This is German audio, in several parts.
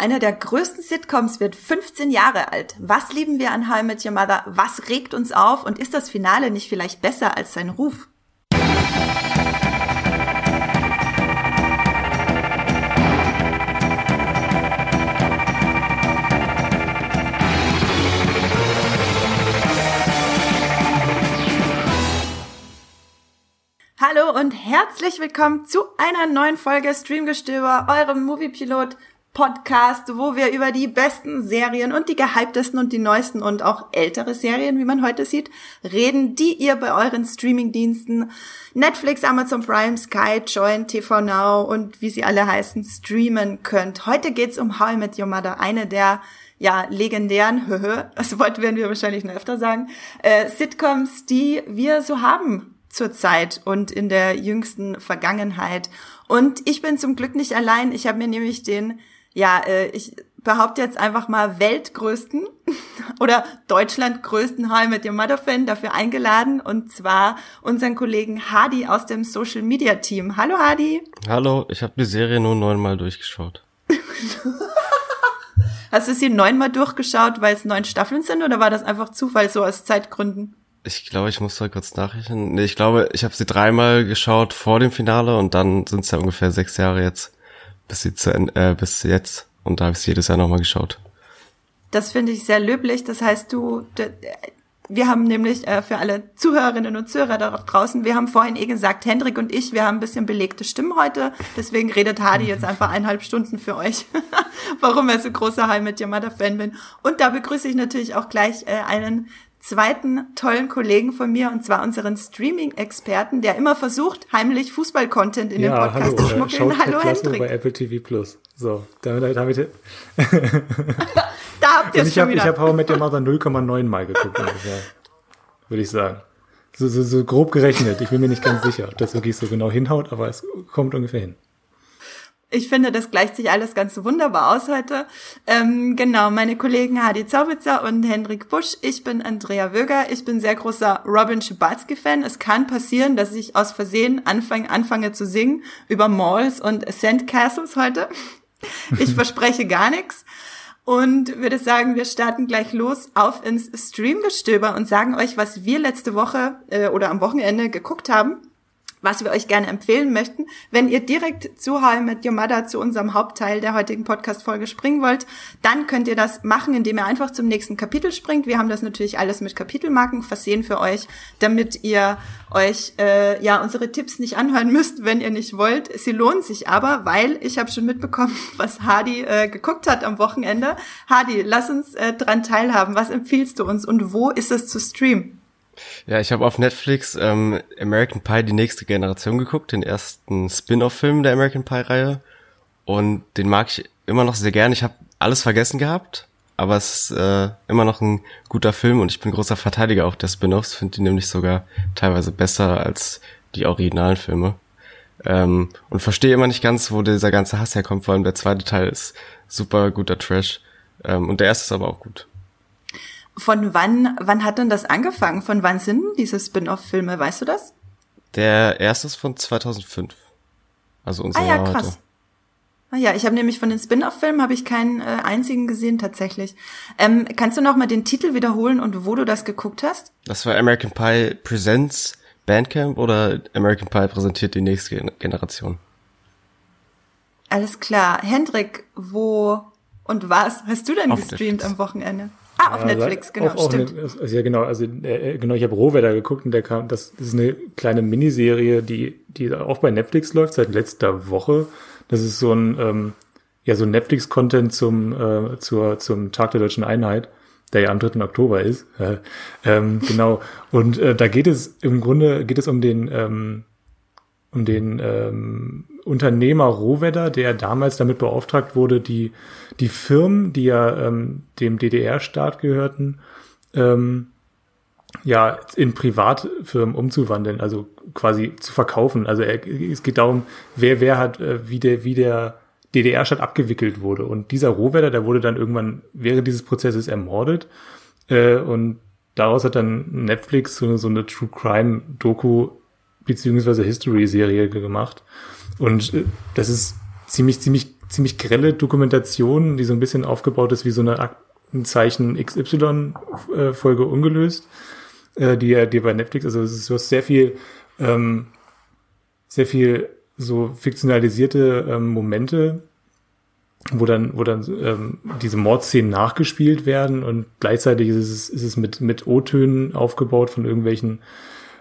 Einer der größten Sitcoms wird 15 Jahre alt. Was lieben wir an How I Met Your Mother? Was regt uns auf? Und ist das Finale nicht vielleicht besser als sein Ruf? Hallo und herzlich willkommen zu einer neuen Folge Streamgestöber, eurem Moviepilot Podcast, wo wir über die besten Serien und die gehyptesten und die neuesten und auch ältere Serien, wie man heute sieht, reden, die ihr bei euren Streamingdiensten Netflix, Amazon Prime, Sky, Join, TV Now und wie sie alle heißen, streamen könnt. Heute geht's um How I Met Your Mother, eine der ja, legendären, das Wort werden wir wahrscheinlich noch öfter sagen, äh, Sitcoms, die wir so haben zurzeit und in der jüngsten Vergangenheit. Und ich bin zum Glück nicht allein. Ich habe mir nämlich den ja, äh, ich behaupte jetzt einfach mal weltgrößten oder Deutschland größten How mit Your Mother Fan dafür eingeladen und zwar unseren Kollegen Hadi aus dem Social Media Team. Hallo Hadi. Hallo, ich habe die Serie nur neunmal durchgeschaut. Hast du sie neunmal durchgeschaut, weil es neun Staffeln sind oder war das einfach Zufall so aus Zeitgründen? Ich glaube, ich muss da kurz nachrechnen. Nee, ich glaube, ich habe sie dreimal geschaut vor dem Finale und dann sind es ja ungefähr sechs Jahre jetzt bis, jetzt, äh, bis jetzt. Und da habe ich jedes Jahr nochmal geschaut. Das finde ich sehr löblich. Das heißt, du, wir haben nämlich äh, für alle Zuhörerinnen und Zuhörer da draußen, wir haben vorhin eh gesagt, Hendrik und ich, wir haben ein bisschen belegte Stimmen heute. Deswegen redet Hardy jetzt einfach eineinhalb Stunden für euch, warum er so großer High mit Your Mother Fan bin. Und da begrüße ich natürlich auch gleich äh, einen zweiten tollen Kollegen von mir, und zwar unseren Streaming-Experten, der immer versucht, heimlich Fußball-Content in ja, den Podcast hallo, zu schmuggeln. Hallo, Hendrik. bei Apple TV Plus. So, damit, damit da habt ihr es schon hab, wieder. Ich habe How mit der Mother 0,9 Mal geguckt, würde ich sagen. So, so, so grob gerechnet. Ich bin mir nicht ganz sicher, ob das wirklich so genau hinhaut, aber es kommt ungefähr hin. Ich finde, das gleicht sich alles ganz wunderbar aus heute. Ähm, genau, meine Kollegen Hadi Zaubitzer und Hendrik Busch. Ich bin Andrea Wöger. Ich bin sehr großer Robin Schibalski-Fan. Es kann passieren, dass ich aus Versehen anfange, anfange zu singen über Malls und Sandcastles heute. Ich verspreche gar nichts. Und würde sagen, wir starten gleich los auf ins Streamgestöber und sagen euch, was wir letzte Woche äh, oder am Wochenende geguckt haben was wir euch gerne empfehlen möchten. Wenn ihr direkt zu How I Met zu unserem Hauptteil der heutigen Podcast-Folge springen wollt, dann könnt ihr das machen, indem ihr einfach zum nächsten Kapitel springt. Wir haben das natürlich alles mit Kapitelmarken versehen für euch, damit ihr euch äh, ja unsere Tipps nicht anhören müsst, wenn ihr nicht wollt. Sie lohnen sich aber, weil ich habe schon mitbekommen, was Hardy äh, geguckt hat am Wochenende. Hardy, lass uns äh, dran teilhaben. Was empfiehlst du uns und wo ist es zu streamen? Ja, ich habe auf Netflix ähm, American Pie die nächste Generation geguckt, den ersten Spin-off-Film der American Pie-Reihe. Und den mag ich immer noch sehr gern. Ich habe alles vergessen gehabt, aber es ist äh, immer noch ein guter Film und ich bin großer Verteidiger auch der Spin-offs, finde die nämlich sogar teilweise besser als die originalen Filme. Ähm, und verstehe immer nicht ganz, wo dieser ganze Hass herkommt, vor allem der zweite Teil ist super guter Trash. Ähm, und der erste ist aber auch gut. Von wann, wann hat denn das angefangen? Von wann sind diese Spin-off-Filme? Weißt du das? Der erste ist von 2005. Also unser ah, ja, Jahr krass. Heute. Ah ja, ich habe nämlich von den Spin-off-Filmen habe ich keinen äh, einzigen gesehen tatsächlich. Ähm, kannst du noch mal den Titel wiederholen und wo du das geguckt hast? Das war American Pie Presents Bandcamp oder American Pie präsentiert die nächste Generation. Alles klar. Hendrik, wo und was hast du denn Auf gestreamt am Wochenende? Ah, auf Netflix, genau, auch, stimmt. Auch also, ja, genau, also äh, genau, ich habe Rohwetter geguckt und der kam, das, das ist eine kleine Miniserie, die, die auch bei Netflix läuft seit letzter Woche. Das ist so ein, ähm, ja, so Netflix-Content zum, äh, zur, zum Tag der Deutschen Einheit, der ja am 3. Oktober ist. Äh, ähm, genau. Und äh, da geht es im Grunde geht es um den ähm, um den ähm, Unternehmer Rohwedder, der damals damit beauftragt wurde, die, die Firmen, die ja ähm, dem DDR-Staat gehörten, ähm, ja, in Privatfirmen umzuwandeln, also quasi zu verkaufen. Also es geht darum, wer, wer hat, äh, wie der, wie der DDR-Staat abgewickelt wurde. Und dieser Rohwedder, der wurde dann irgendwann während dieses Prozesses ermordet. Äh, und daraus hat dann Netflix so, so eine True Crime Doku beziehungsweise History-Serie gemacht. Und äh, das ist ziemlich, ziemlich ziemlich grelle Dokumentation, die so ein bisschen aufgebaut ist wie so eine Aktenzeichen XY-Folge äh, ungelöst, äh, die, die bei Netflix, also es ist sehr viel, ähm, sehr viel so fiktionalisierte ähm, Momente, wo dann, wo dann ähm, diese Mordszenen nachgespielt werden und gleichzeitig ist es, ist es mit, mit O-Tönen aufgebaut von irgendwelchen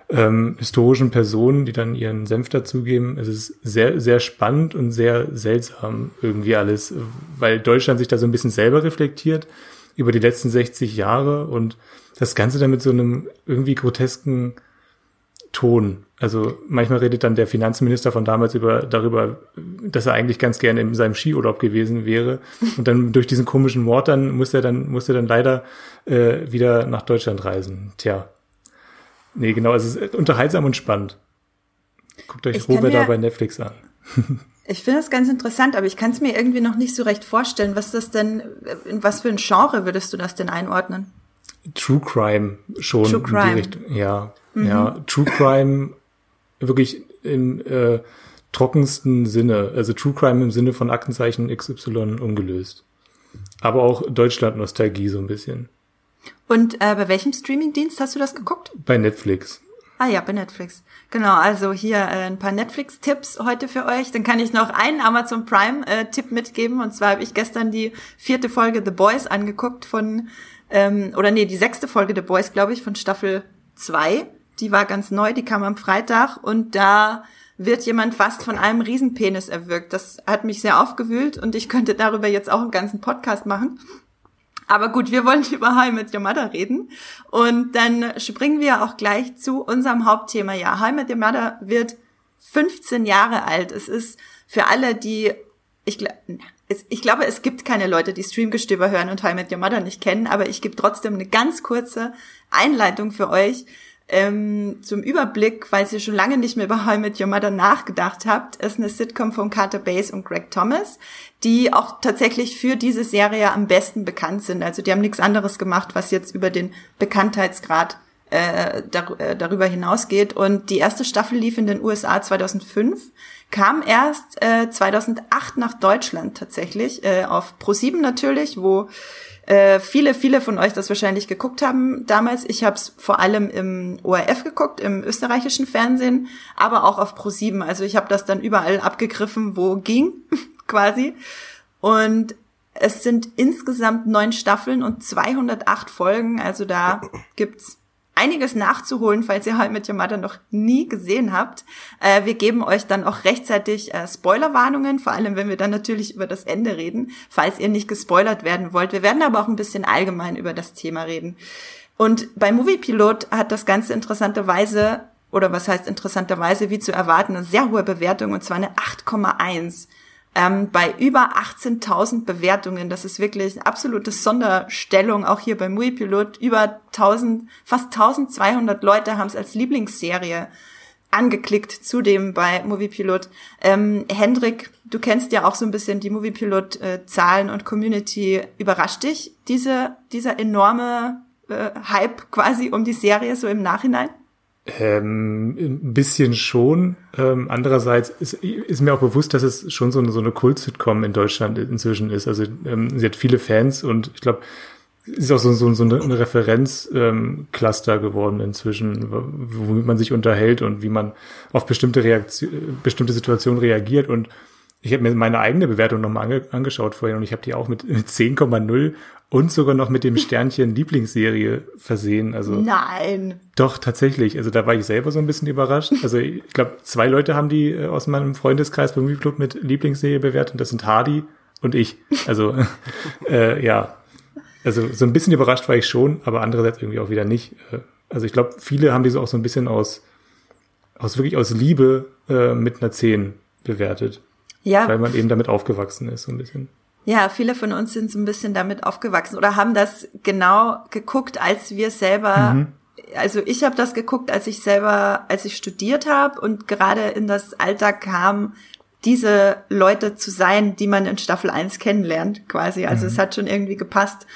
ähm, historischen Personen, die dann ihren Senf dazugeben. Es ist sehr, sehr spannend und sehr seltsam irgendwie alles, weil Deutschland sich da so ein bisschen selber reflektiert über die letzten 60 Jahre und das Ganze dann mit so einem irgendwie grotesken Ton. Also manchmal redet dann der Finanzminister von damals über darüber, dass er eigentlich ganz gerne in seinem Skiurlaub gewesen wäre. Und dann durch diesen komischen Mord dann muss er dann muss er dann leider äh, wieder nach Deutschland reisen. Tja, nee, genau. Es ist unterhaltsam und spannend. Guckt euch Robert da bei Netflix an. Ich finde das ganz interessant, aber ich kann es mir irgendwie noch nicht so recht vorstellen. Was das denn, in was für ein Genre würdest du das denn einordnen? True Crime schon. True Crime. Ja, mhm. ja. True Crime wirklich im äh, trockensten Sinne. Also True Crime im Sinne von Aktenzeichen XY ungelöst. Aber auch Deutschland-Nostalgie so ein bisschen. Und äh, bei welchem Streamingdienst hast du das geguckt? Bei Netflix. Ah ja, bei Netflix. Genau, also hier äh, ein paar Netflix-Tipps heute für euch. Dann kann ich noch einen Amazon Prime-Tipp äh, mitgeben. Und zwar habe ich gestern die vierte Folge The Boys angeguckt von ähm, oder nee, die sechste Folge The Boys, glaube ich, von Staffel 2. Die war ganz neu, die kam am Freitag und da wird jemand fast von einem Riesenpenis erwürgt. Das hat mich sehr aufgewühlt und ich könnte darüber jetzt auch einen ganzen Podcast machen. Aber gut, wir wollen über How Met Your Mother reden. Und dann springen wir auch gleich zu unserem Hauptthema. Ja, How Met Your Mother wird 15 Jahre alt. Es ist für alle, die, ich, es, ich glaube, es gibt keine Leute, die Streamgestöber hören und How I Met Your Mother nicht kennen, aber ich gebe trotzdem eine ganz kurze Einleitung für euch ähm, zum Überblick, falls ihr schon lange nicht mehr über How I Your Mother nachgedacht habt, ist eine Sitcom von Carter Bass und Greg Thomas, die auch tatsächlich für diese Serie am besten bekannt sind. Also die haben nichts anderes gemacht, was jetzt über den Bekanntheitsgrad äh, äh, darüber hinausgeht. Und die erste Staffel lief in den USA 2005 kam erst äh, 2008 nach Deutschland tatsächlich, äh, auf Pro7 natürlich, wo äh, viele, viele von euch das wahrscheinlich geguckt haben damals. Ich habe es vor allem im ORF geguckt, im österreichischen Fernsehen, aber auch auf Pro7. Also ich habe das dann überall abgegriffen, wo ging, quasi. Und es sind insgesamt neun Staffeln und 208 Folgen. Also da gibt's einiges nachzuholen, falls ihr halt mit Your Mother noch nie gesehen habt. Äh, wir geben euch dann auch rechtzeitig äh, Spoilerwarnungen, vor allem wenn wir dann natürlich über das Ende reden, falls ihr nicht gespoilert werden wollt. Wir werden aber auch ein bisschen allgemein über das Thema reden. Und bei Movie Pilot hat das Ganze interessanterweise, oder was heißt interessanterweise, wie zu erwarten, eine sehr hohe Bewertung, und zwar eine 8,1 ähm, bei über 18.000 Bewertungen. Das ist wirklich eine absolute Sonderstellung, auch hier bei Muipilot. Über 1000, fast 1200 Leute haben es als Lieblingsserie angeklickt, zudem bei Moviepilot. Ähm, Hendrik, du kennst ja auch so ein bisschen die Moviepilot-Zahlen und Community. Überrascht dich diese, dieser enorme äh, Hype quasi um die Serie so im Nachhinein? Ähm, ein bisschen schon. Ähm, andererseits ist, ist mir auch bewusst, dass es schon so eine, so eine Kult-Sitcom in Deutschland inzwischen ist. Also ähm, sie hat viele Fans und ich glaube, ist auch so, so, so eine Referenzcluster ähm, geworden inzwischen, womit man sich unterhält und wie man auf bestimmte Reaktion, bestimmte Situationen reagiert. Und ich habe mir meine eigene Bewertung nochmal ange, angeschaut vorhin und ich habe die auch mit, mit 10,0 und sogar noch mit dem Sternchen Lieblingsserie versehen. Also Nein. Doch, tatsächlich. Also da war ich selber so ein bisschen überrascht. Also ich glaube, zwei Leute haben die äh, aus meinem Freundeskreis beim Club mit Lieblingsserie bewertet. Das sind Hardy und ich. Also äh, ja. Also so ein bisschen überrascht war ich schon, aber andererseits irgendwie auch wieder nicht. Äh, also ich glaube, viele haben diese auch so ein bisschen aus, aus wirklich aus Liebe äh, mit einer 10 bewertet. Ja. Weil man eben damit aufgewachsen ist, so ein bisschen. Ja, viele von uns sind so ein bisschen damit aufgewachsen oder haben das genau geguckt, als wir selber, mhm. also ich habe das geguckt, als ich selber, als ich studiert habe und gerade in das Alter kam, diese Leute zu sein, die man in Staffel 1 kennenlernt, quasi. Also mhm. es hat schon irgendwie gepasst.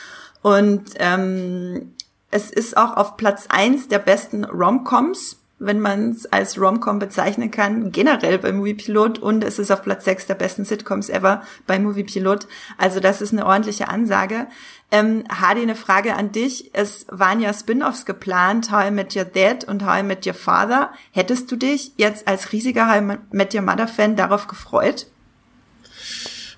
Und ähm, es ist auch auf Platz 1 der besten Romcoms wenn man es als Romcom bezeichnen kann, generell bei Movie Pilot und es ist auf Platz 6 der besten Sitcoms ever bei Movie Pilot. Also das ist eine ordentliche Ansage. Ähm, Hardy, eine Frage an dich. Es waren ja Spin-offs geplant, How I Met Your Dad und How I Met Your Father. Hättest du dich jetzt als riesiger How I Met Your Mother Fan darauf gefreut?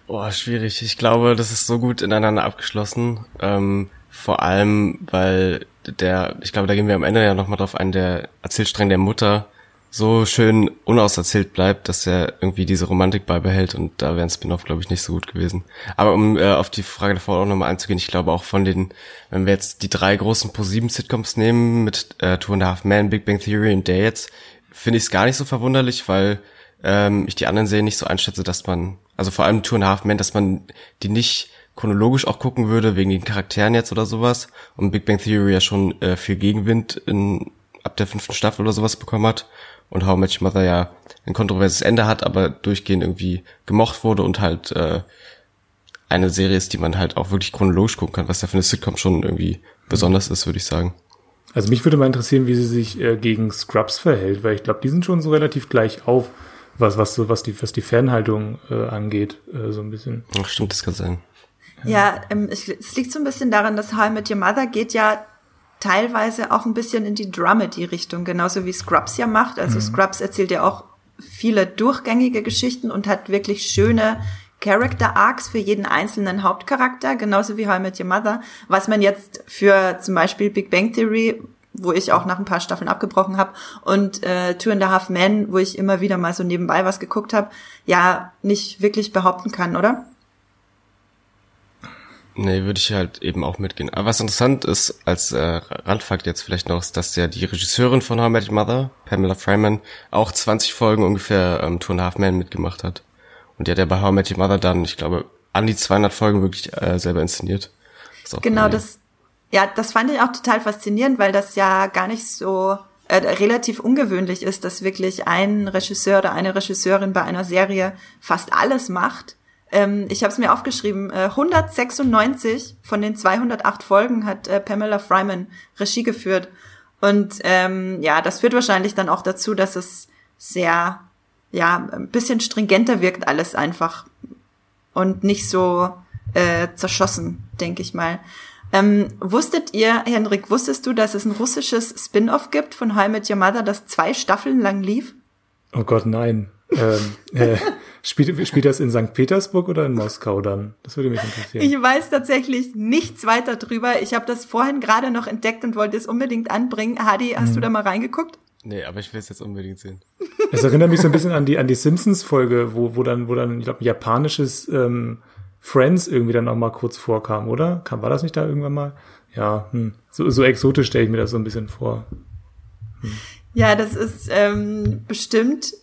Boah, schwierig. Ich glaube, das ist so gut ineinander abgeschlossen. Ähm, vor allem, weil der, ich glaube, da gehen wir am Ende ja nochmal drauf ein, der Erzählstrang der Mutter so schön unauserzählt bleibt, dass er irgendwie diese Romantik beibehält und da wäre ein Spin-off, glaube ich, nicht so gut gewesen. Aber um äh, auf die Frage davor auch nochmal einzugehen, ich glaube auch von den, wenn wir jetzt die drei großen Pro-7-Sitcoms nehmen mit äh, Two and a Half Men, Big Bang Theory und der jetzt, finde ich es gar nicht so verwunderlich, weil ähm, ich die anderen Serien nicht so einschätze, dass man, also vor allem Two and a Half Men, dass man die nicht chronologisch auch gucken würde, wegen den Charakteren jetzt oder sowas. Und Big Bang Theory ja schon äh, viel Gegenwind in, ab der fünften Staffel oder sowas bekommen hat. Und How Much Mother ja ein kontroverses Ende hat, aber durchgehend irgendwie gemocht wurde und halt äh, eine Serie ist, die man halt auch wirklich chronologisch gucken kann, was ja für eine Sitcom schon irgendwie besonders ist, würde ich sagen. Also mich würde mal interessieren, wie sie sich äh, gegen Scrubs verhält, weil ich glaube, die sind schon so relativ gleich auf, was was so was die was die Fanhaltung äh, angeht, äh, so ein bisschen. Ach, stimmt, das kann sein. Ja, ähm, es, es liegt so ein bisschen daran, dass How I Met Your Mother geht ja teilweise auch ein bisschen in die Dramedy-Richtung, genauso wie Scrubs ja macht. Also mhm. Scrubs erzählt ja auch viele durchgängige Geschichten und hat wirklich schöne Character Arcs für jeden einzelnen Hauptcharakter, genauso wie How I Met Your Mother, was man jetzt für zum Beispiel Big Bang Theory, wo ich auch nach ein paar Staffeln abgebrochen habe, und äh, Two and a Half Men, wo ich immer wieder mal so nebenbei was geguckt habe, ja nicht wirklich behaupten kann, oder? Nee, würde ich halt eben auch mitgehen. Aber was interessant ist, als äh, Randfakt jetzt vielleicht noch, ist, dass ja die Regisseurin von How I Met Your Mother, Pamela Fryman, auch 20 Folgen ungefähr ähm, Two and Half Men mitgemacht hat. Und die hat ja bei How I Met Your Mother dann, ich glaube, an die 200 Folgen wirklich äh, selber inszeniert. Genau, das, ja, das fand ich auch total faszinierend, weil das ja gar nicht so äh, relativ ungewöhnlich ist, dass wirklich ein Regisseur oder eine Regisseurin bei einer Serie fast alles macht ähm, ich habe es mir aufgeschrieben. Äh, 196 von den 208 Folgen hat äh, Pamela Fryman Regie geführt. Und ähm, ja, das führt wahrscheinlich dann auch dazu, dass es sehr, ja, ein bisschen stringenter wirkt alles einfach. Und nicht so äh, zerschossen, denke ich mal. Ähm, wusstet ihr, Henrik, wusstest du, dass es ein russisches Spin-off gibt von How I Met Your Mother, das zwei Staffeln lang lief? Oh Gott, nein. ähm, äh, Spielt, spielt das in St. Petersburg oder in Moskau dann? Das würde mich interessieren. Ich weiß tatsächlich nichts weiter drüber. Ich habe das vorhin gerade noch entdeckt und wollte es unbedingt anbringen. Hadi, hast hm. du da mal reingeguckt? Nee, aber ich will es jetzt unbedingt sehen. Es erinnert mich so ein bisschen an die, an die Simpsons-Folge, wo, wo dann, wo dann, ich glaube, ein japanisches ähm, Friends irgendwie dann auch mal kurz vorkam, oder? Kam, war das nicht da irgendwann mal? Ja, hm. so, so exotisch stelle ich mir das so ein bisschen vor. Hm. Ja, das ist ähm, bestimmt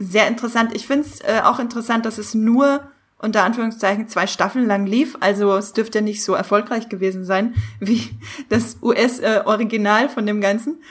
sehr interessant. Ich finde es äh, auch interessant, dass es nur unter Anführungszeichen zwei Staffeln lang lief. Also es dürfte nicht so erfolgreich gewesen sein wie das US-Original von dem Ganzen.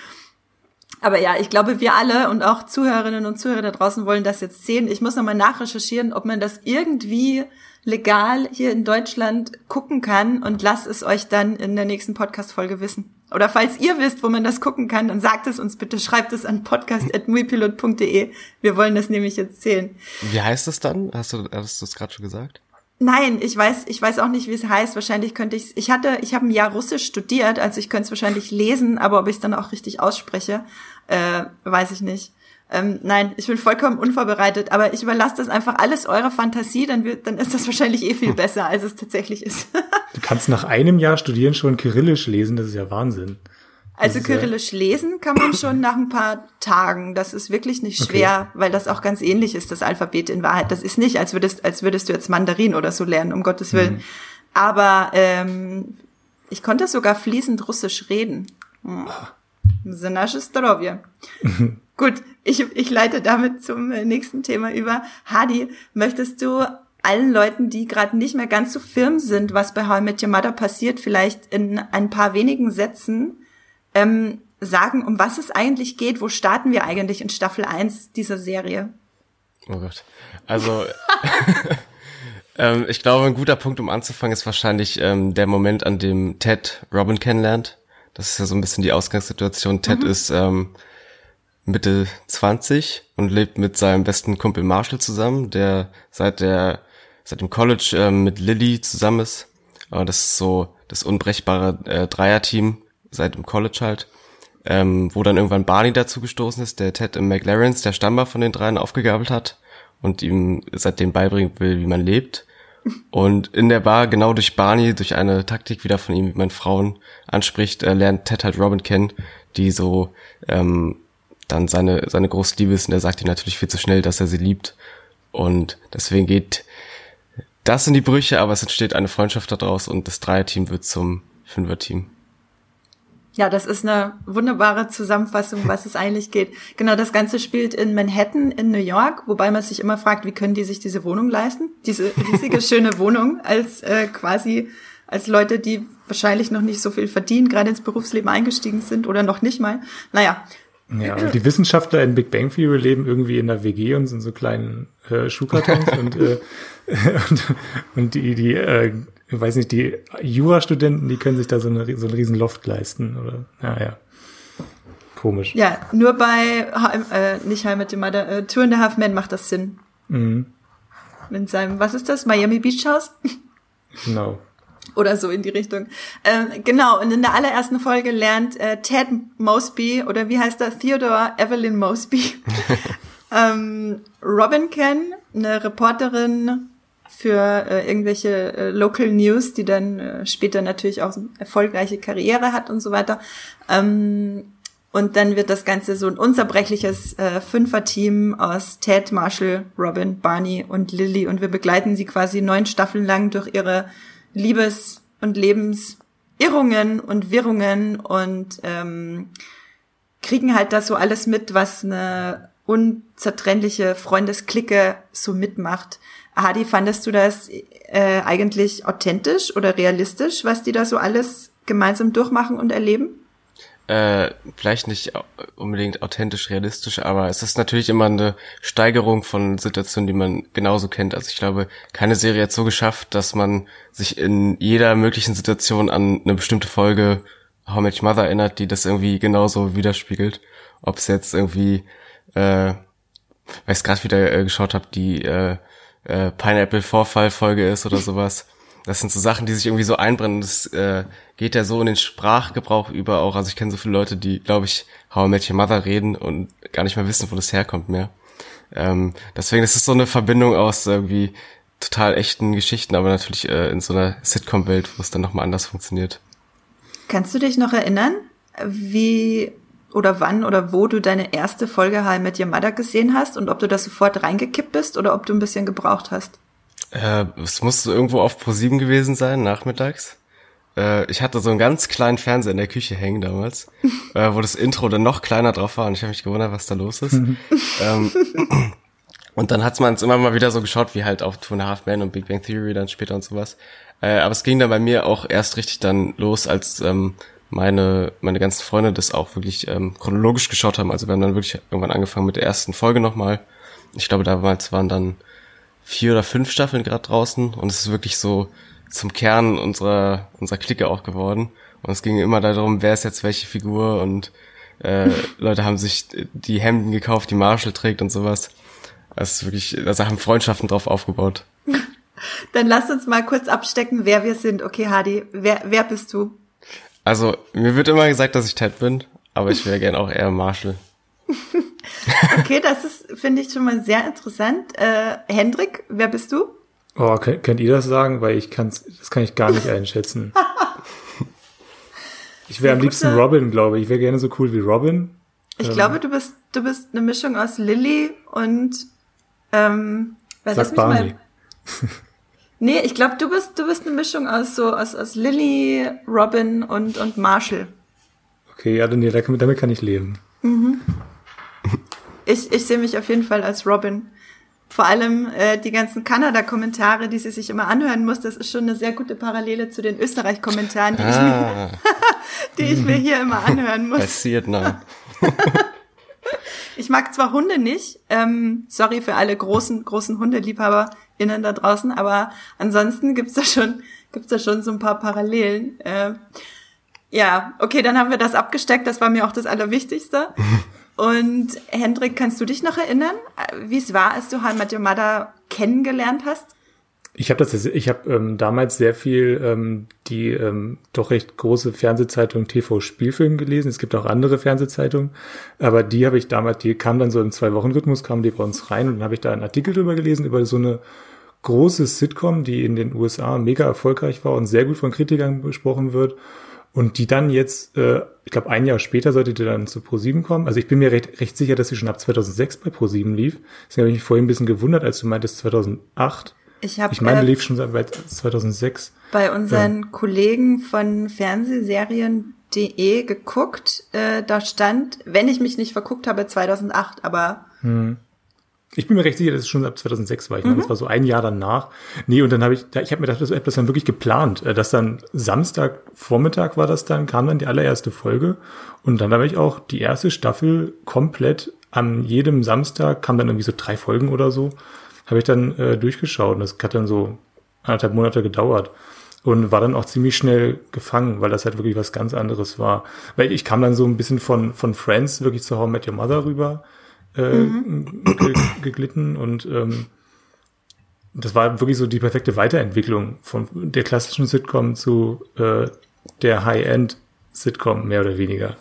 Aber ja, ich glaube, wir alle und auch Zuhörerinnen und Zuhörer da draußen wollen das jetzt sehen. Ich muss nochmal nachrecherchieren, ob man das irgendwie legal hier in Deutschland gucken kann und lasst es euch dann in der nächsten Podcast-Folge wissen. Oder falls ihr wisst, wo man das gucken kann, dann sagt es uns bitte, schreibt es an podcast.muipilot.de. Wir wollen das nämlich jetzt sehen. Wie heißt es dann? Hast du, hast du es gerade schon gesagt? Nein, ich weiß, ich weiß auch nicht, wie es heißt. Wahrscheinlich könnte ich Ich hatte, ich habe ein Jahr Russisch studiert, also ich könnte es wahrscheinlich lesen, aber ob ich es dann auch richtig ausspreche, äh, weiß ich nicht. Ähm, nein, ich bin vollkommen unvorbereitet, aber ich überlasse das einfach alles eurer Fantasie, dann, wird, dann ist das wahrscheinlich eh viel hm. besser, als es tatsächlich ist. du kannst nach einem Jahr studieren schon Kyrillisch lesen, das ist ja Wahnsinn. Also Kyrillisch lesen kann man schon nach ein paar Tagen. Das ist wirklich nicht schwer, okay. weil das auch ganz ähnlich ist, das Alphabet in Wahrheit. Das ist nicht, als würdest, als würdest du jetzt Mandarin oder so lernen, um Gottes Willen. Mhm. Aber ähm, ich konnte sogar fließend Russisch reden. Ah. Hm. Zdravje. Gut, ich, ich leite damit zum äh, nächsten Thema über. Hadi, möchtest du allen Leuten, die gerade nicht mehr ganz so firm sind, was bei How I Met Your Mother passiert, vielleicht in ein paar wenigen Sätzen ähm, sagen, um was es eigentlich geht? Wo starten wir eigentlich in Staffel 1 dieser Serie? Oh Gott. Also, ähm, ich glaube, ein guter Punkt, um anzufangen, ist wahrscheinlich ähm, der Moment, an dem Ted Robin kennenlernt. Das ist ja so ein bisschen die Ausgangssituation. Ted mhm. ist ähm, Mitte 20 und lebt mit seinem besten Kumpel Marshall zusammen, der seit der seit dem College äh, mit Lily zusammen ist. Äh, das ist so das unbrechbare äh, Dreierteam seit dem College halt. Ähm, wo dann irgendwann Barney dazu gestoßen ist, der Ted McLarens, der Stammbar von den dreien, aufgegabelt hat und ihm seitdem beibringen will, wie man lebt. Und in der Bar, genau durch Barney, durch eine Taktik wieder von ihm, wie man Frauen anspricht, äh, lernt Ted halt Robin kennen, die so ähm, dann seine, seine große Liebe ist und er sagt ihr natürlich viel zu schnell, dass er sie liebt. Und deswegen geht das in die Brüche, aber es entsteht eine Freundschaft daraus und das Dreierteam wird zum Fünferteam. Ja, das ist eine wunderbare Zusammenfassung, was es eigentlich geht. Genau, das Ganze spielt in Manhattan in New York, wobei man sich immer fragt, wie können die sich diese Wohnung leisten? Diese riesige, schöne Wohnung als äh, quasi als Leute, die wahrscheinlich noch nicht so viel verdienen, gerade ins Berufsleben eingestiegen sind oder noch nicht mal. Naja, ja, die Wissenschaftler in Big Bang Theory leben irgendwie in der WG und sind so kleinen äh, Schuhkartons und, äh, und, und die, die äh, ich weiß nicht, die Jurastudenten, die können sich da so, eine, so einen riesen Loft leisten oder, naja. Komisch. Ja, nur bei, äh, nicht mit dem Mother, äh, Two and a Half Men macht das Sinn. Mhm. In seinem, was ist das, Miami Beach House? Genau oder so in die Richtung. Ähm, genau, und in der allerersten Folge lernt äh, Ted Mosby, oder wie heißt er, Theodore Evelyn Mosby, ähm, Robin kennen, eine Reporterin für äh, irgendwelche äh, Local News, die dann äh, später natürlich auch eine erfolgreiche Karriere hat und so weiter. Ähm, und dann wird das Ganze so ein unzerbrechliches äh, Fünfer-Team aus Ted, Marshall, Robin, Barney und Lily. Und wir begleiten sie quasi neun Staffeln lang durch ihre Liebes- und Lebensirrungen und Wirrungen und ähm, kriegen halt das so alles mit, was eine unzertrennliche Freundesklicke so mitmacht. Hadi, fandest du das äh, eigentlich authentisch oder realistisch, was die da so alles gemeinsam durchmachen und erleben? Äh, vielleicht nicht unbedingt authentisch realistisch, aber es ist natürlich immer eine Steigerung von Situationen, die man genauso kennt. Also ich glaube, keine Serie hat so geschafft, dass man sich in jeder möglichen Situation an eine bestimmte Folge How Much Mother erinnert, die das irgendwie genauso widerspiegelt. Ob es jetzt irgendwie, äh, weil ich gerade wieder äh, geschaut habe, die äh, äh, Pineapple-Vorfall-Folge ist oder sowas. Das sind so Sachen, die sich irgendwie so einbrennen. Das äh, geht ja so in den Sprachgebrauch über auch. Also ich kenne so viele Leute, die, glaube ich, How I Met Your Mother reden und gar nicht mehr wissen, wo das herkommt mehr. Ähm, deswegen ist es so eine Verbindung aus irgendwie total echten Geschichten, aber natürlich äh, in so einer Sitcom-Welt, wo es dann nochmal anders funktioniert. Kannst du dich noch erinnern, wie oder wann oder wo du deine erste Folge I Met Your Mother gesehen hast und ob du da sofort reingekippt bist oder ob du ein bisschen gebraucht hast? Äh, es muss irgendwo auf Pro7 gewesen sein, nachmittags. Äh, ich hatte so einen ganz kleinen Fernseher in der Küche hängen damals, äh, wo das Intro dann noch kleiner drauf war und ich habe mich gewundert, was da los ist. ähm, und dann hat man es immer mal wieder so geschaut, wie halt auch Two and a Half Men und Big Bang Theory dann später und sowas. Äh, aber es ging dann bei mir auch erst richtig dann los, als ähm, meine, meine ganzen Freunde das auch wirklich ähm, chronologisch geschaut haben. Also wir haben dann wirklich irgendwann angefangen mit der ersten Folge nochmal. Ich glaube, damals waren dann vier oder fünf Staffeln gerade draußen und es ist wirklich so zum Kern unserer, unserer Clique auch geworden. Und es ging immer darum, wer ist jetzt welche Figur und äh, Leute haben sich die Hemden gekauft, die Marshall trägt und sowas. Ist wirklich, da haben Freundschaften drauf aufgebaut. Dann lass uns mal kurz abstecken, wer wir sind. Okay, Hadi, wer, wer bist du? Also, mir wird immer gesagt, dass ich Ted bin, aber ich wäre gern auch eher Marshall. okay, das ist, finde ich schon mal sehr interessant. Äh, Hendrik, wer bist du? Oh, könnt, könnt ihr das sagen? Weil ich kann's, das kann ich gar nicht einschätzen. ich wäre am liebsten Robin, glaube ich. Ich wäre gerne so cool wie Robin. Ich ähm, glaube, du bist, du bist eine Mischung aus Lilly und ähm, Sag Barney. nee, ich glaube, du bist, du bist eine Mischung aus so aus, aus Lilly, Robin und, und Marshall. Okay, ja, dann, ja, damit kann ich leben. Mhm. Ich, ich sehe mich auf jeden Fall als Robin. Vor allem äh, die ganzen Kanada-Kommentare, die sie sich immer anhören muss, das ist schon eine sehr gute Parallele zu den Österreich-Kommentaren, die, ah. ich, mir, die ich mir hier immer anhören muss. Passiert noch. ich mag zwar Hunde nicht, ähm, sorry für alle großen, großen HundeliebhaberInnen da draußen, aber ansonsten gibt's da schon, gibt's da schon so ein paar Parallelen. Äh, ja, okay, dann haben wir das abgesteckt, das war mir auch das Allerwichtigste. Und Hendrik, kannst du dich noch erinnern, wie es war, als du How I Your Mother kennengelernt hast? Ich habe das, ich habe ähm, damals sehr viel ähm, die ähm, doch recht große Fernsehzeitung TV Spielfilm gelesen. Es gibt auch andere Fernsehzeitungen, aber die habe ich damals, die kam dann so im zwei Wochen Rhythmus, kamen die bei uns rein und dann habe ich da einen Artikel drüber gelesen über so eine große Sitcom, die in den USA mega erfolgreich war und sehr gut von Kritikern besprochen wird und die dann jetzt, äh, ich glaube ein Jahr später sollte die dann zu Pro7 kommen. Also ich bin mir recht, recht sicher, dass sie schon ab 2006 bei Pro7 lief. Deswegen habe ich mich vorhin ein bisschen gewundert, als du meintest 2008. Ich, hab, ich meine, äh, lief schon seit 2006. Bei unseren ja. Kollegen von Fernsehserien.de geguckt. Äh, da stand, wenn ich mich nicht verguckt habe, 2008, aber hm. Ich bin mir recht sicher, dass es schon ab 2006 war. Ich mhm. das war so ein Jahr danach. Nee, und dann habe ich, ich habe mir gedacht, das, das dann wirklich geplant, äh, dass dann Samstag Vormittag war das dann, kam dann die allererste Folge und dann habe ich auch die erste Staffel komplett an jedem Samstag, kam dann irgendwie so drei Folgen oder so, habe ich dann äh, durchgeschaut und das hat dann so anderthalb Monate gedauert und war dann auch ziemlich schnell gefangen, weil das halt wirklich was ganz anderes war. Weil ich kam dann so ein bisschen von, von Friends wirklich zu How I Met Your Mother rüber äh, mhm. ge geglitten und ähm, das war wirklich so die perfekte Weiterentwicklung von der klassischen Sitcom zu äh, der High-End-Sitcom, mehr oder weniger.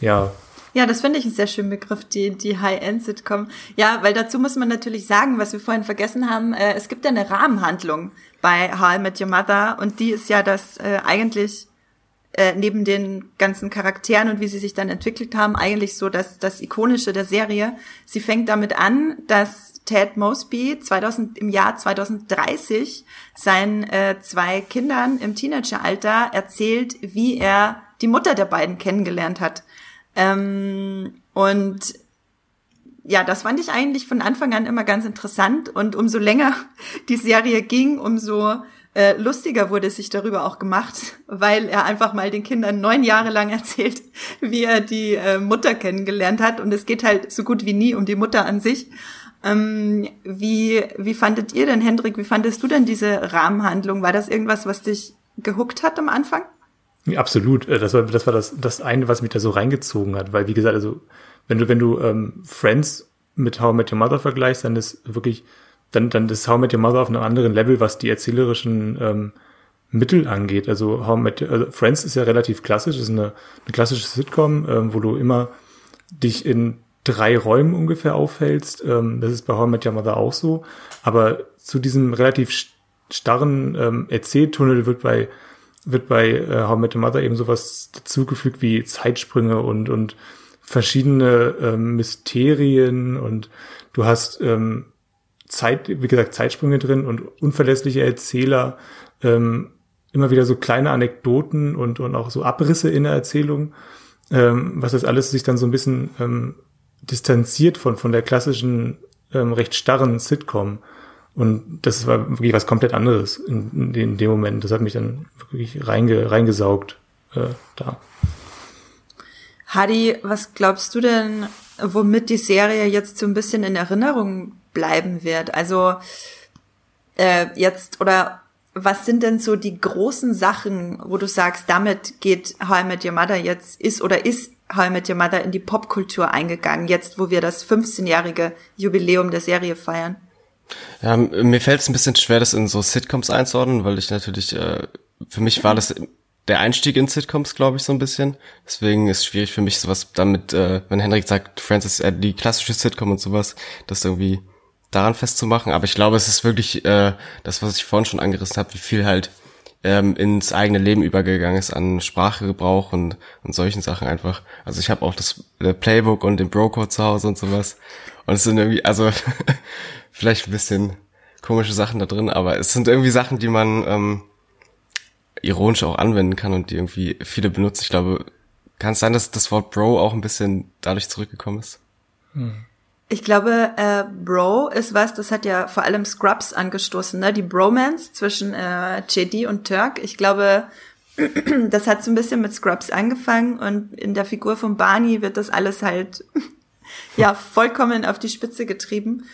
Ja. Ja, das finde ich einen sehr schönen Begriff, die, die High-End-Sitcom. Ja, weil dazu muss man natürlich sagen, was wir vorhin vergessen haben, äh, es gibt ja eine Rahmenhandlung bei How I Met Your Mother und die ist ja das äh, eigentlich äh, neben den ganzen Charakteren und wie sie sich dann entwickelt haben, eigentlich so das, das Ikonische der Serie. Sie fängt damit an, dass Ted Mosby 2000, im Jahr 2030 seinen äh, zwei Kindern im Teenageralter erzählt, wie er die Mutter der beiden kennengelernt hat. Ähm, und ja, das fand ich eigentlich von Anfang an immer ganz interessant. Und umso länger die Serie ging, umso äh, lustiger wurde sich darüber auch gemacht, weil er einfach mal den Kindern neun Jahre lang erzählt, wie er die äh, Mutter kennengelernt hat. Und es geht halt so gut wie nie um die Mutter an sich. Ähm, wie, wie fandet ihr denn, Hendrik, wie fandest du denn diese Rahmenhandlung? War das irgendwas, was dich gehuckt hat am Anfang? Ja, absolut. Äh, das war, das war das, das eine, was mich da so reingezogen hat. Weil, wie gesagt, also, wenn du, wenn du ähm, Friends mit How I Met Your Mother vergleichst, dann ist wirklich dann, dann ist How Met Your Mother auf einem anderen Level, was die erzählerischen ähm, Mittel angeht. Also How Met, also Friends ist ja relativ klassisch, ist eine, eine klassische Sitcom, ähm, wo du immer dich in drei Räumen ungefähr aufhältst. Ähm, das ist bei How Met Your Mother auch so. Aber zu diesem relativ starren ähm, Erzähltunnel wird bei wird bei äh, How Met Your Mother eben sowas dazugefügt wie Zeitsprünge und und verschiedene ähm, Mysterien und du hast ähm, Zeit, wie gesagt, Zeitsprünge drin und unverlässliche Erzähler, ähm, immer wieder so kleine Anekdoten und, und auch so Abrisse in der Erzählung, ähm, was das alles sich dann so ein bisschen ähm, distanziert von, von der klassischen, ähm, recht starren Sitcom. Und das war wirklich was komplett anderes in, in, dem Moment. Das hat mich dann wirklich reinge, reingesaugt äh, da. Hadi, was glaubst du denn, womit die Serie jetzt so ein bisschen in Erinnerung bleiben wird. Also äh, jetzt oder was sind denn so die großen Sachen, wo du sagst, damit geht How I Met Your Mother jetzt ist oder ist How I Met Your Mother in die Popkultur eingegangen, jetzt wo wir das 15-jährige Jubiläum der Serie feiern? Ja, mir fällt es ein bisschen schwer, das in so Sitcoms einzuordnen, weil ich natürlich, äh, für mich war das der Einstieg in Sitcoms, glaube ich, so ein bisschen. Deswegen ist schwierig für mich, sowas damit, äh, wenn Henrik sagt, Friends ist äh, die klassische Sitcom und sowas, das irgendwie daran festzumachen. Aber ich glaube, es ist wirklich äh, das, was ich vorhin schon angerissen habe, wie viel halt ähm, ins eigene Leben übergegangen ist an Sprachegebrauch und, und solchen Sachen einfach. Also ich habe auch das äh, Playbook und den Brocode zu Hause und sowas. Und es sind irgendwie, also vielleicht ein bisschen komische Sachen da drin, aber es sind irgendwie Sachen, die man ähm, ironisch auch anwenden kann und die irgendwie viele benutzen. Ich glaube, kann es sein, dass das Wort Bro auch ein bisschen dadurch zurückgekommen ist? Hm. Ich glaube, äh, Bro ist was, das hat ja vor allem Scrubs angestoßen, ne? Die Bromance zwischen äh, JD und Turk. Ich glaube, das hat so ein bisschen mit Scrubs angefangen und in der Figur von Barney wird das alles halt ja vollkommen auf die Spitze getrieben.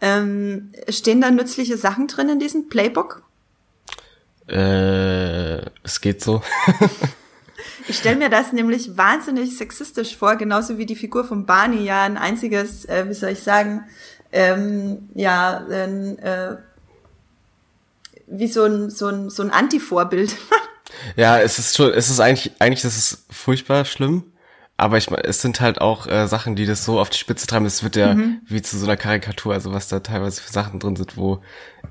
Ähm, stehen da nützliche Sachen drin in diesem Playbook? Äh, es geht so. Ich stelle mir das nämlich wahnsinnig sexistisch vor, genauso wie die Figur von Barney ja ein einziges, äh, wie soll ich sagen, ähm, ja, äh, wie so ein, so ein, so ein Anti-Vorbild. ja, es ist schon, es ist eigentlich, eigentlich das ist furchtbar schlimm. Aber ich es sind halt auch äh, Sachen, die das so auf die Spitze treiben. Es wird ja mhm. wie zu so einer Karikatur, also was da teilweise für Sachen drin sind, wo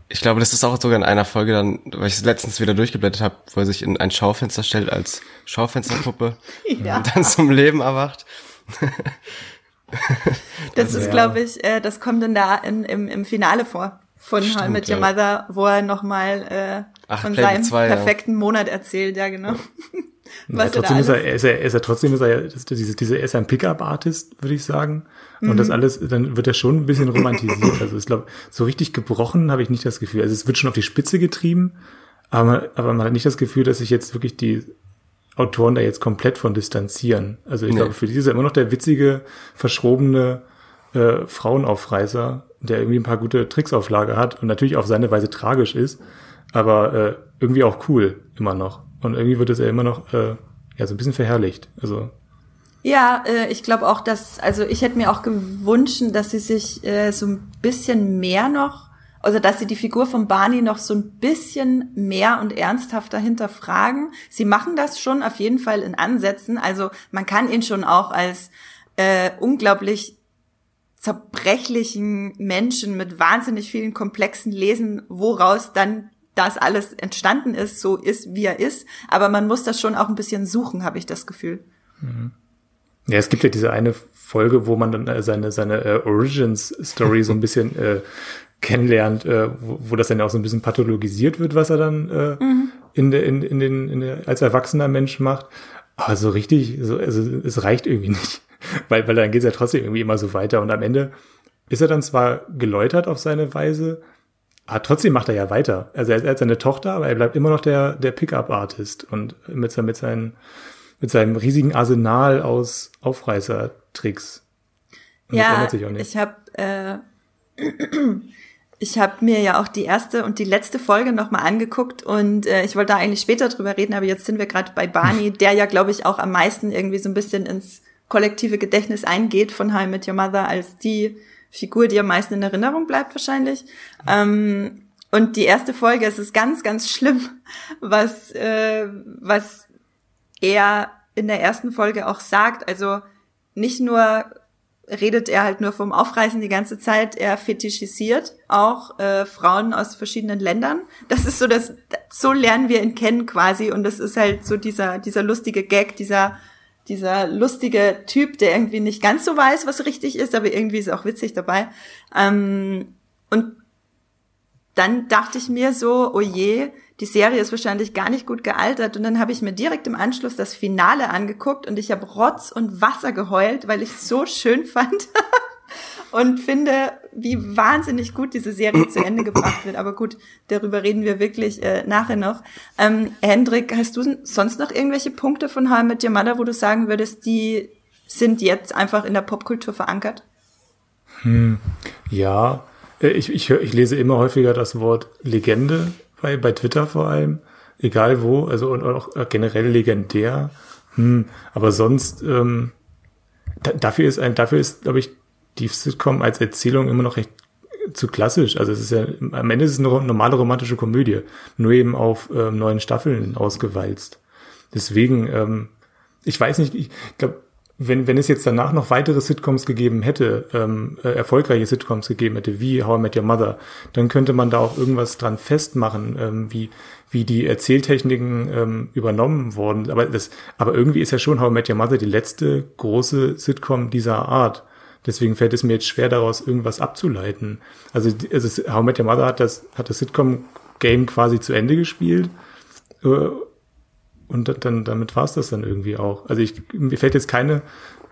ich glaube, das ist auch sogar in einer Folge dann, weil ich es letztens wieder durchgeblättert habe, wo er sich in ein Schaufenster stellt als Schaufensterpuppe ja. und dann zum Leben erwacht. das, das ist, ja. glaube ich, äh, das kommt dann da in, im, im Finale vor von Stimmt, How I Met Your Mother, wo er nochmal äh, von Play seinem 2, perfekten ja. Monat erzählt, ja genau. Was ja, trotzdem ist er, ist er, ist er trotzdem ist er, diese, diese, er ist ein Pickup-Artist, würde ich sagen. Und mhm. das alles, dann wird er schon ein bisschen romantisiert. Also ich glaube, so richtig gebrochen habe ich nicht das Gefühl. Also es wird schon auf die Spitze getrieben, aber, aber man hat nicht das Gefühl, dass sich jetzt wirklich die Autoren da jetzt komplett von distanzieren. Also ich nee. glaube, für die ist er immer noch der witzige, verschrobene äh, Frauenaufreißer, der irgendwie ein paar gute Tricks auf Lager hat und natürlich auf seine Weise tragisch ist, aber äh, irgendwie auch cool immer noch. Und irgendwie wird es ja immer noch äh, ja so ein bisschen verherrlicht. Also ja, äh, ich glaube auch, dass, also ich hätte mir auch gewünscht, dass sie sich äh, so ein bisschen mehr noch, also dass sie die Figur von Barney noch so ein bisschen mehr und ernsthafter hinterfragen. Sie machen das schon auf jeden Fall in Ansätzen. Also man kann ihn schon auch als äh, unglaublich zerbrechlichen Menschen mit wahnsinnig vielen komplexen Lesen, woraus dann das alles entstanden ist, so ist, wie er ist. Aber man muss das schon auch ein bisschen suchen, habe ich das Gefühl. Mhm. Ja, es gibt ja diese eine Folge, wo man dann äh, seine, seine äh, Origins-Story so ein bisschen äh, kennenlernt, äh, wo, wo das dann auch so ein bisschen pathologisiert wird, was er dann äh, mhm. in, der, in, in den, in der, als erwachsener Mensch macht. Aber so richtig, so, also es reicht irgendwie nicht. weil, weil dann geht es ja trotzdem irgendwie immer so weiter. Und am Ende ist er dann zwar geläutert auf seine Weise, aber trotzdem macht er ja weiter. Also er, er hat seine Tochter, aber er bleibt immer noch der, der Pickup-Artist und mit, mit seinen mit seinem riesigen Arsenal aus Aufreißertricks. Und ja, ich habe äh, ich habe mir ja auch die erste und die letzte Folge nochmal angeguckt und äh, ich wollte da eigentlich später drüber reden, aber jetzt sind wir gerade bei Barney, der ja, glaube ich, auch am meisten irgendwie so ein bisschen ins kollektive Gedächtnis eingeht von How I Met Your Mother als die Figur, die am meisten in Erinnerung bleibt wahrscheinlich. Ähm, und die erste Folge, es ist ganz, ganz schlimm, was, äh, was er in der ersten Folge auch sagt. Also nicht nur redet er halt nur vom Aufreißen die ganze Zeit, er fetischisiert auch äh, Frauen aus verschiedenen Ländern. Das ist so das, so lernen wir ihn kennen quasi und das ist halt so dieser, dieser lustige Gag, dieser, dieser lustige Typ, der irgendwie nicht ganz so weiß, was richtig ist, aber irgendwie ist auch witzig dabei. Ähm, und dann dachte ich mir so, oh je, die Serie ist wahrscheinlich gar nicht gut gealtert. Und dann habe ich mir direkt im Anschluss das Finale angeguckt und ich habe Rotz und Wasser geheult, weil ich es so schön fand. und finde, wie wahnsinnig gut diese Serie zu Ende gebracht wird. Aber gut, darüber reden wir wirklich äh, nachher noch. Ähm, Hendrik, hast du sonst noch irgendwelche Punkte von Met Your Mother, wo du sagen würdest, die sind jetzt einfach in der Popkultur verankert? Hm, ja, äh, ich, ich, ich lese immer häufiger das Wort Legende bei, bei Twitter vor allem, egal wo, also und auch äh, generell legendär. Hm, aber sonst, ähm, da, dafür ist ein, dafür ist, glaube ich, die Sitcom als Erzählung immer noch recht zu klassisch. Also es ist ja, am Ende ist es eine normale romantische Komödie, nur eben auf ähm, neuen Staffeln ausgewalzt. Deswegen, ähm, ich weiß nicht, ich glaube, wenn, wenn es jetzt danach noch weitere Sitcoms gegeben hätte, ähm, äh, erfolgreiche Sitcoms gegeben hätte, wie How I Met Your Mother, dann könnte man da auch irgendwas dran festmachen, ähm, wie, wie die Erzähltechniken ähm, übernommen wurden. Aber, das, aber irgendwie ist ja schon How I Met Your Mother die letzte große Sitcom dieser Art. Deswegen fällt es mir jetzt schwer, daraus irgendwas abzuleiten. Also, also How Met Your Mother hat das, hat das Sitcom-Game quasi zu Ende gespielt. Äh, und dann, damit war es das dann irgendwie auch. Also ich, mir fällt jetzt keine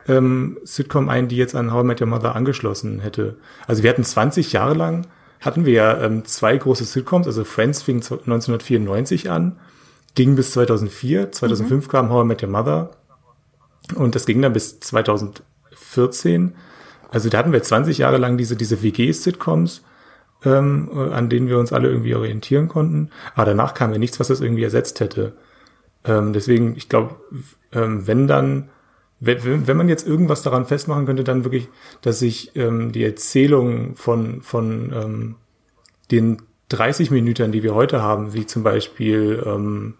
ähm, Sitcom ein, die jetzt an How I Met Your Mother angeschlossen hätte. Also wir hatten 20 Jahre lang, hatten wir ja ähm, zwei große Sitcoms, also Friends fing 1994 an, ging bis 2004, 2005 mhm. kam How I Met Your Mother und das ging dann bis 2014. Also da hatten wir 20 Jahre lang diese, diese WG-Sitcoms, ähm, an denen wir uns alle irgendwie orientieren konnten. Aber danach kam ja nichts, was das irgendwie ersetzt hätte. Ähm, deswegen, ich glaube, ähm, wenn dann, wenn, wenn man jetzt irgendwas daran festmachen könnte, dann wirklich, dass sich ähm, die Erzählung von, von ähm, den 30 Minuten, die wir heute haben, wie zum Beispiel ähm,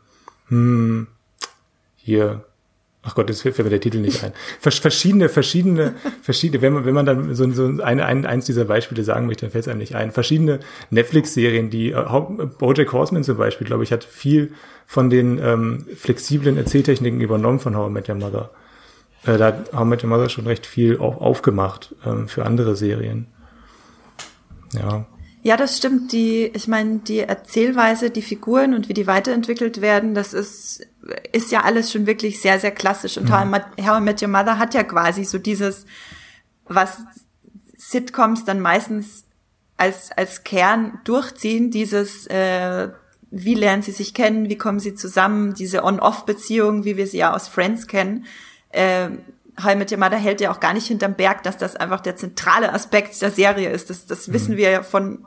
hm, hier, ach Gott, jetzt fällt mir der Titel nicht ein. verschiedene, verschiedene, verschiedene, wenn man, wenn man dann so, so eine, ein, eins dieser Beispiele sagen möchte, dann fällt es einem nicht ein. Verschiedene Netflix-Serien, die, äh, Bojack Horseman zum Beispiel, glaube ich, hat viel von den ähm, flexiblen Erzähltechniken übernommen von How I Met Your Mother. Äh, da hat How I Met Your Mother schon recht viel auch aufgemacht ähm, für andere Serien. Ja. Ja, das stimmt. Die, ich meine, die Erzählweise, die Figuren und wie die weiterentwickelt werden, das ist, ist ja alles schon wirklich sehr, sehr klassisch. Und mhm. How I Met Your Mother hat ja quasi so dieses, was Sitcoms dann meistens als, als Kern durchziehen, dieses, äh, wie lernen sie sich kennen, wie kommen sie zusammen, diese On-Off-Beziehung, wie wir sie ja aus Friends kennen. Äh, How I Met Your Mother hält ja auch gar nicht hinterm Berg, dass das einfach der zentrale Aspekt der Serie ist. Das, das mhm. wissen wir von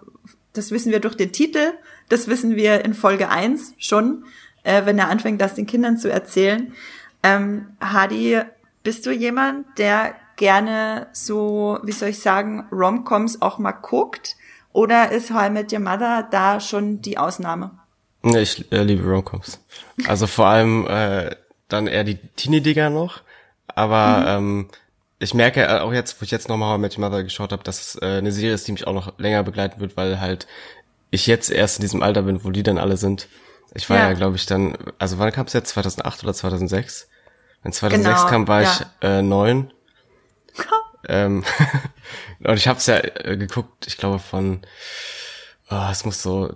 das wissen wir durch den Titel, das wissen wir in Folge 1 schon, äh, wenn er anfängt, das den Kindern zu erzählen. Ähm, Hadi, bist du jemand, der gerne so, wie soll ich sagen, Romcoms auch mal guckt? Oder ist How I Met Your Mother da schon die Ausnahme? Nee, ich äh, liebe Romcoms. Also vor allem äh, dann eher die Teenie-Digger noch. Aber mhm. ähm, ich merke auch jetzt, wo ich jetzt nochmal mit Mother geschaut habe, dass es äh, eine Serie ist, die mich auch noch länger begleiten wird, weil halt ich jetzt erst in diesem Alter bin, wo die dann alle sind. Ich war ja, ja glaube ich, dann, also wann kam es jetzt? 2008 oder 2006? Wenn 2006 genau, kam, war ja. ich äh, neun. ähm, und ich habe es ja äh, geguckt, ich glaube von, oh, es muss so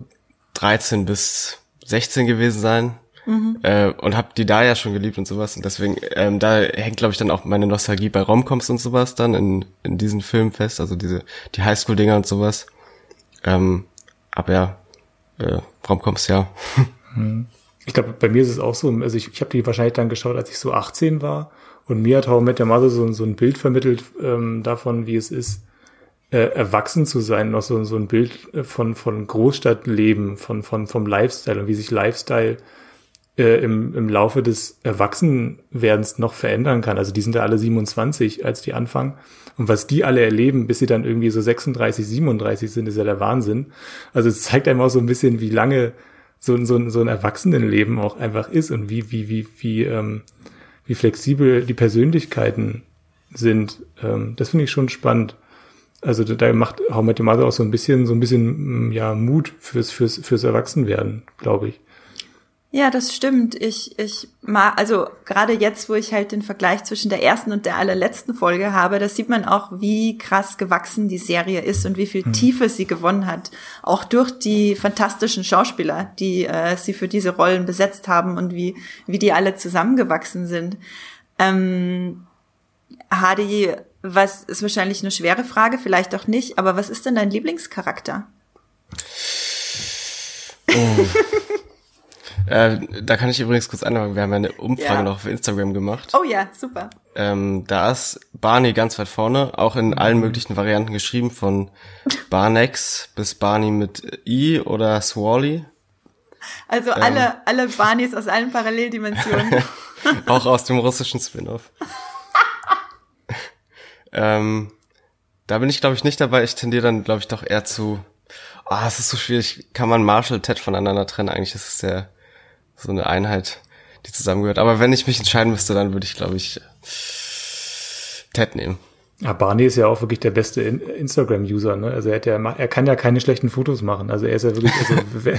13 bis 16 gewesen sein. Mhm. Äh, und habe die da ja schon geliebt und sowas. Und deswegen, ähm, da hängt, glaube ich, dann auch meine Nostalgie bei Romcoms und sowas dann in, in diesen Filmen fest, also diese, die Highschool-Dinger und sowas. Ähm, aber ja, äh, Romcoms, ja. Mhm. Ich glaube, bei mir ist es auch so, also ich, ich habe die wahrscheinlich dann geschaut, als ich so 18 war. Und mir hat How mit der Mother so, so ein Bild vermittelt ähm, davon, wie es ist, äh, erwachsen zu sein, noch so, so ein Bild äh, von, von Großstadtleben, von, von, vom Lifestyle und wie sich Lifestyle äh, im, im Laufe des Erwachsenwerdens noch verändern kann. Also die sind ja alle 27, als die anfangen. Und was die alle erleben, bis sie dann irgendwie so 36, 37 sind, ist ja der Wahnsinn. Also es zeigt einem auch so ein bisschen, wie lange so, so, so ein Erwachsenenleben auch einfach ist und wie, wie, wie, wie, ähm, wie flexibel die Persönlichkeiten sind. Ähm, das finde ich schon spannend. Also da macht How Met Your Mother auch so ein bisschen, so ein bisschen, ja, Mut fürs, fürs, fürs Erwachsenwerden, glaube ich. Ja, das stimmt. Ich, ich mag, also gerade jetzt, wo ich halt den Vergleich zwischen der ersten und der allerletzten Folge habe, da sieht man auch, wie krass gewachsen die Serie ist und wie viel hm. Tiefe sie gewonnen hat. Auch durch die fantastischen Schauspieler, die äh, sie für diese Rollen besetzt haben und wie, wie die alle zusammengewachsen sind. Ähm, Hadi, was ist wahrscheinlich eine schwere Frage, vielleicht auch nicht, aber was ist denn dein Lieblingscharakter? Oh. Äh, da kann ich übrigens kurz anfangen. Wir haben ja eine Umfrage ja. noch für Instagram gemacht. Oh ja, super. Ähm, da ist Barney ganz weit vorne, auch in allen möglichen Varianten geschrieben, von Barnex bis Barney mit I oder Swally. Also ähm, alle, alle Barneys aus allen Paralleldimensionen. auch aus dem russischen Spin-off. ähm, da bin ich, glaube ich, nicht dabei. Ich tendiere dann, glaube ich, doch eher zu. Ah, oh, es ist so schwierig. Kann man Marshall Ted voneinander trennen? Eigentlich ist es sehr so eine Einheit, die zusammengehört. Aber wenn ich mich entscheiden müsste, dann würde ich, glaube ich, Ted nehmen. Ja, Barney ist ja auch wirklich der beste Instagram-User, ne? Also er, hat ja, er kann ja keine schlechten Fotos machen. Also er ist ja wirklich, also,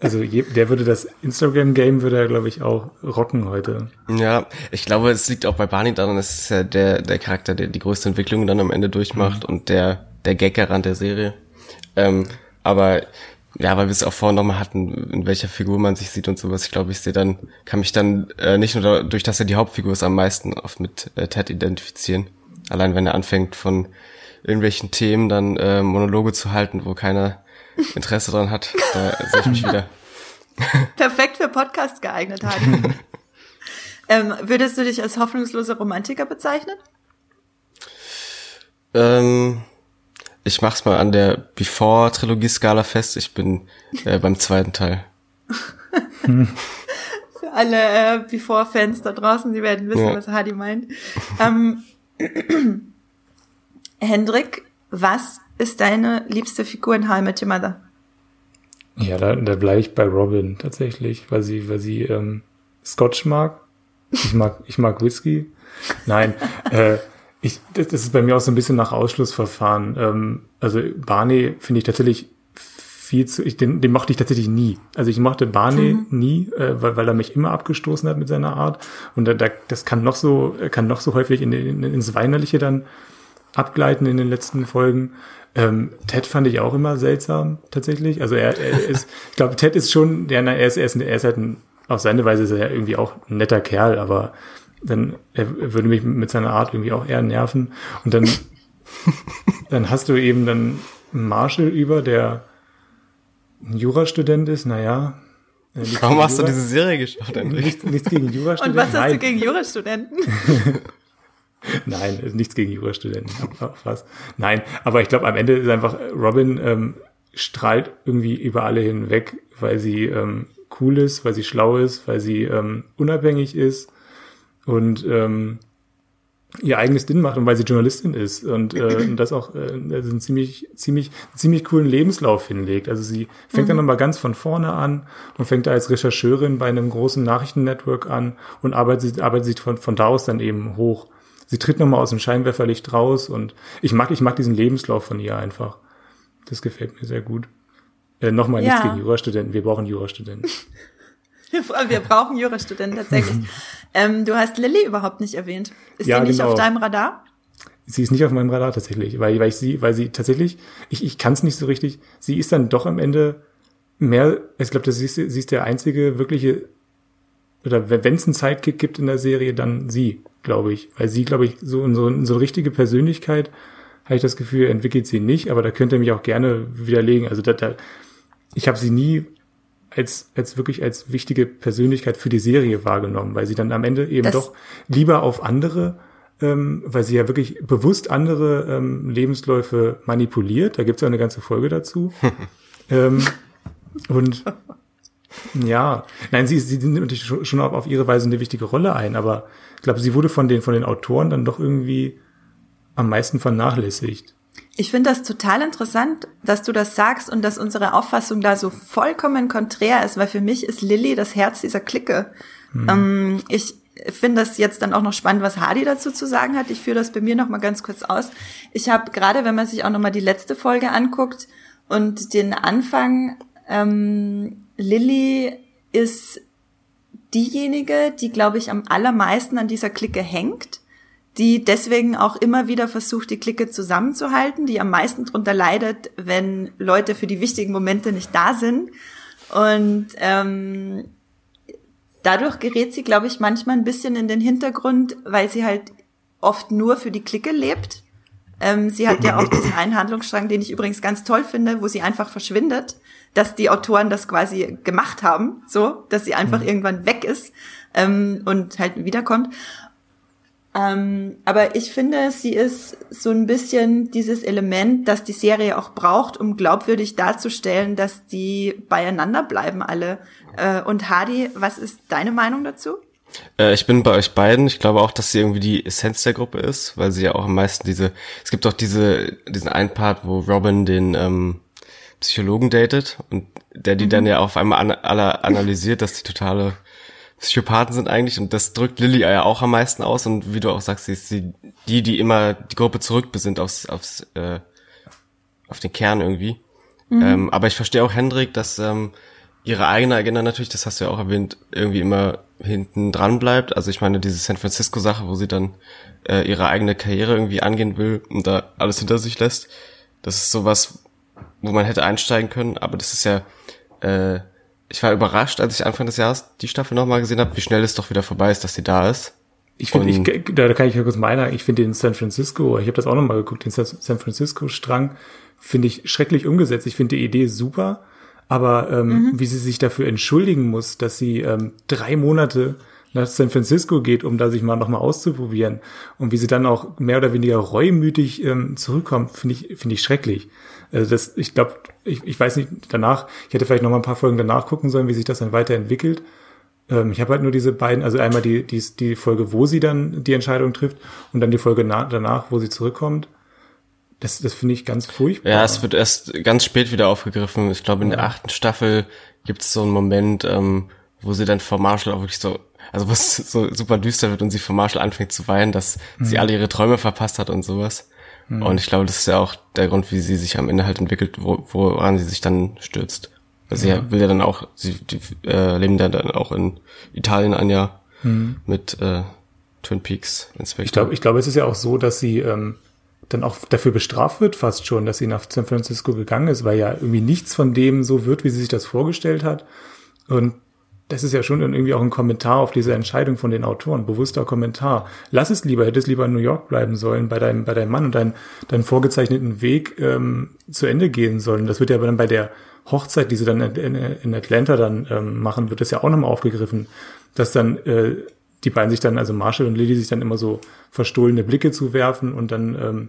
also der würde das Instagram-Game würde er, glaube ich, auch rocken heute. Ja, ich glaube, es liegt auch bei Barney daran, es ist ja der, der Charakter, der die größte Entwicklung dann am Ende durchmacht mhm. und der, der Gagger der Serie. Ähm, aber ja, weil wir es auch vorhin nochmal hatten, in welcher Figur man sich sieht und sowas. Ich glaube, ich sehe dann, kann mich dann äh, nicht nur dadurch, dass er die Hauptfigur ist, am meisten oft mit äh, Ted identifizieren. Allein wenn er anfängt von irgendwelchen Themen dann äh, Monologe zu halten, wo keiner Interesse dran hat, da sehe ich mich wieder. Perfekt für Podcast geeignet, Heidi. ähm, würdest du dich als hoffnungsloser Romantiker bezeichnen? Ähm, ich mach's mal an der Before-Trilogie-Skala fest. Ich bin äh, beim zweiten Teil. Für alle äh, Before-Fans da draußen, die werden wissen, ja. was Hardy meint. ähm, Hendrik, was ist deine liebste Figur in How I Met Your Mother? Ja, da, da bleibe ich bei Robin tatsächlich, weil sie, weil sie ähm, Scotch mag. Ich mag, ich mag Whisky. Nein, äh, ich, das, ist bei mir auch so ein bisschen nach Ausschlussverfahren. Ähm, also Barney finde ich tatsächlich viel zu, ich, den, den mochte ich tatsächlich nie. Also ich mochte Barney mhm. nie, äh, weil, weil er mich immer abgestoßen hat mit seiner Art. Und da, da, das kann noch so, kann noch so häufig in, in, ins Weinerliche dann abgleiten in den letzten Folgen. Ähm, Ted fand ich auch immer seltsam, tatsächlich. Also er, er ist, ich glaube, Ted ist schon, ja, er ist, er ist, er ist halt ein, auf seine Weise ist er ja irgendwie auch ein netter Kerl, aber dann, er würde mich mit seiner Art irgendwie auch eher nerven. Und dann, dann hast du eben dann Marshall über, der ein Jurastudent ist, naja. Äh, Warum hast Jura, du diese Serie geschaut eigentlich? Nichts, nichts gegen Jurastudenten. Und was hast Nein. du gegen Jurastudenten? Nein, nichts gegen Jurastudenten. Was? Nein, aber ich glaube, am Ende ist einfach Robin ähm, strahlt irgendwie über alle hinweg, weil sie ähm, cool ist, weil sie schlau ist, weil sie ähm, unabhängig ist und ähm, ihr eigenes Ding macht und weil sie Journalistin ist und, äh, und das auch äh, also einen ziemlich ziemlich ziemlich coolen Lebenslauf hinlegt. Also sie fängt mhm. dann nochmal ganz von vorne an und fängt da als Rechercheurin bei einem großen Nachrichtennetwork an und arbeitet arbeitet sich von von da aus dann eben hoch. Sie tritt nochmal aus dem Scheinwerferlicht raus und ich mag ich mag diesen Lebenslauf von ihr einfach. Das gefällt mir sehr gut. Äh, nochmal ja. nichts gegen Jurastudenten. Wir brauchen Jurastudenten. Wir brauchen Jurastudenten tatsächlich. ähm, du hast Lilly überhaupt nicht erwähnt. Ist ja, die nicht genau. auf deinem Radar? Sie ist nicht auf meinem Radar tatsächlich, weil, weil ich sie, weil sie tatsächlich, ich, ich kann es nicht so richtig. Sie ist dann doch am Ende mehr, ich glaube, sie ist, sie ist der einzige wirkliche, oder wenn es einen Sidekick gibt in der Serie, dann sie, glaube ich. Weil sie, glaube ich, so, so, so eine richtige Persönlichkeit, habe ich das Gefühl, entwickelt sie nicht, aber da könnt ihr mich auch gerne widerlegen. Also da, da ich habe sie nie als, als wirklich als wichtige Persönlichkeit für die Serie wahrgenommen, weil sie dann am Ende eben das doch lieber auf andere, ähm, weil sie ja wirklich bewusst andere ähm, Lebensläufe manipuliert. Da gibt es ja eine ganze Folge dazu. ähm, und ja, nein, sie, sie nimmt natürlich schon auf, auf ihre Weise eine wichtige Rolle ein, aber ich glaube, sie wurde von den, von den Autoren dann doch irgendwie am meisten vernachlässigt. Ich finde das total interessant, dass du das sagst und dass unsere Auffassung da so vollkommen konträr ist, weil für mich ist Lilly das Herz dieser Clique. Ähm, ich finde das jetzt dann auch noch spannend, was Hardy dazu zu sagen hat. Ich führe das bei mir noch mal ganz kurz aus. Ich habe gerade, wenn man sich auch noch mal die letzte Folge anguckt und den Anfang, ähm, Lilly ist diejenige, die, glaube ich, am allermeisten an dieser Clique hängt die deswegen auch immer wieder versucht, die Clique zusammenzuhalten, die am meisten drunter leidet, wenn Leute für die wichtigen Momente nicht da sind. Und ähm, dadurch gerät sie, glaube ich, manchmal ein bisschen in den Hintergrund, weil sie halt oft nur für die Clique lebt. Ähm, sie hat ja auch diesen einen Handlungsstrang, den ich übrigens ganz toll finde, wo sie einfach verschwindet, dass die Autoren das quasi gemacht haben, so, dass sie einfach mhm. irgendwann weg ist ähm, und halt wiederkommt. Ähm, aber ich finde, sie ist so ein bisschen dieses Element, das die Serie auch braucht, um glaubwürdig darzustellen, dass die beieinander bleiben alle. Äh, und Hardy, was ist deine Meinung dazu? Äh, ich bin bei euch beiden. Ich glaube auch, dass sie irgendwie die Essenz der Gruppe ist, weil sie ja auch am meisten diese, es gibt auch diese, diesen einen Part, wo Robin den ähm, Psychologen datet und der die mhm. dann ja auf einmal an, alle analysiert, dass die totale Psychopathen sind eigentlich und das drückt Lilly ja auch am meisten aus und wie du auch sagst, sie ist sie die, die immer die Gruppe zurückbesinnt aufs, aufs äh, auf den Kern irgendwie. Mhm. Ähm, aber ich verstehe auch Hendrik, dass ähm, ihre eigene Agenda natürlich, das hast du ja auch erwähnt, irgendwie immer hinten dran bleibt. Also ich meine, diese San Francisco Sache, wo sie dann äh, ihre eigene Karriere irgendwie angehen will und da alles hinter sich lässt, das ist sowas, wo man hätte einsteigen können, aber das ist ja äh, ich war überrascht, als ich Anfang des Jahres die Staffel nochmal gesehen habe, wie schnell es doch wieder vorbei ist, dass sie da ist. Ich finde, ich, da kann ich kurz meiner, ich finde den San Francisco, ich habe das auch nochmal geguckt, den San Francisco-Strang finde ich schrecklich umgesetzt. Ich finde die Idee super, aber ähm, mhm. wie sie sich dafür entschuldigen muss, dass sie ähm, drei Monate nach San Francisco geht, um da sich mal nochmal auszuprobieren und wie sie dann auch mehr oder weniger reumütig ähm, zurückkommt, finde ich, finde ich schrecklich. Also das, ich glaube, ich, ich weiß nicht, danach, ich hätte vielleicht noch mal ein paar Folgen danach gucken sollen, wie sich das dann weiterentwickelt. Ähm, ich habe halt nur diese beiden, also einmal die, die, die Folge, wo sie dann die Entscheidung trifft und dann die Folge danach, wo sie zurückkommt. Das, das finde ich ganz furchtbar. Ja, es wird erst ganz spät wieder aufgegriffen. Ich glaube, in der achten Staffel gibt es so einen Moment, ähm, wo sie dann vor Marshall auch wirklich so, also wo es so super düster wird und sie vor Marshall anfängt zu weinen, dass mhm. sie alle ihre Träume verpasst hat und sowas. Mhm. Und ich glaube, das ist ja auch der Grund, wie sie sich am Ende halt entwickelt, wo, woran sie sich dann stürzt. Also ja. sie will ja dann auch, sie die, äh, leben ja dann auch in Italien ein Jahr mhm. mit äh, Twin Peaks Inspector. Ich glaube, ich glaube, es ist ja auch so, dass sie ähm, dann auch dafür bestraft wird, fast schon, dass sie nach San Francisco gegangen ist, weil ja irgendwie nichts von dem so wird, wie sie sich das vorgestellt hat. Und das ist ja schon irgendwie auch ein Kommentar auf diese Entscheidung von den Autoren, bewusster Kommentar. Lass es lieber, hättest lieber in New York bleiben sollen, bei deinem, bei deinem Mann und deinen, deinen vorgezeichneten Weg ähm, zu Ende gehen sollen. Das wird ja dann bei der Hochzeit, die sie dann in, in Atlanta dann ähm, machen, wird das ja auch nochmal aufgegriffen, dass dann äh, die beiden sich dann, also Marshall und Lily sich dann immer so verstohlene Blicke zuwerfen und dann ähm,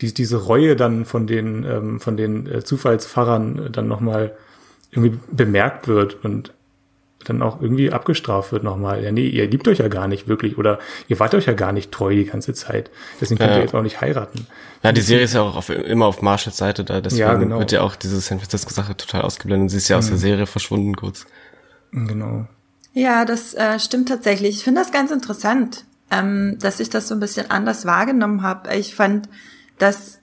die, diese Reue dann von den, ähm, von den äh, Zufallspfarrern dann nochmal irgendwie bemerkt wird und dann auch irgendwie abgestraft wird nochmal. Ja, nee, ihr liebt euch ja gar nicht wirklich oder ihr wart euch ja gar nicht treu die ganze Zeit. Deswegen könnt ja. ihr jetzt auch nicht heiraten. Ja, die Serie ist ja auch auf, immer auf Marshalls Seite da, deswegen ja, genau. wird ja auch diese San Francisco-Sache total ausgeblendet. Sie ist ja aus mhm. der Serie verschwunden kurz. Genau. Ja, das äh, stimmt tatsächlich. Ich finde das ganz interessant, ähm, dass ich das so ein bisschen anders wahrgenommen habe. Ich fand, dass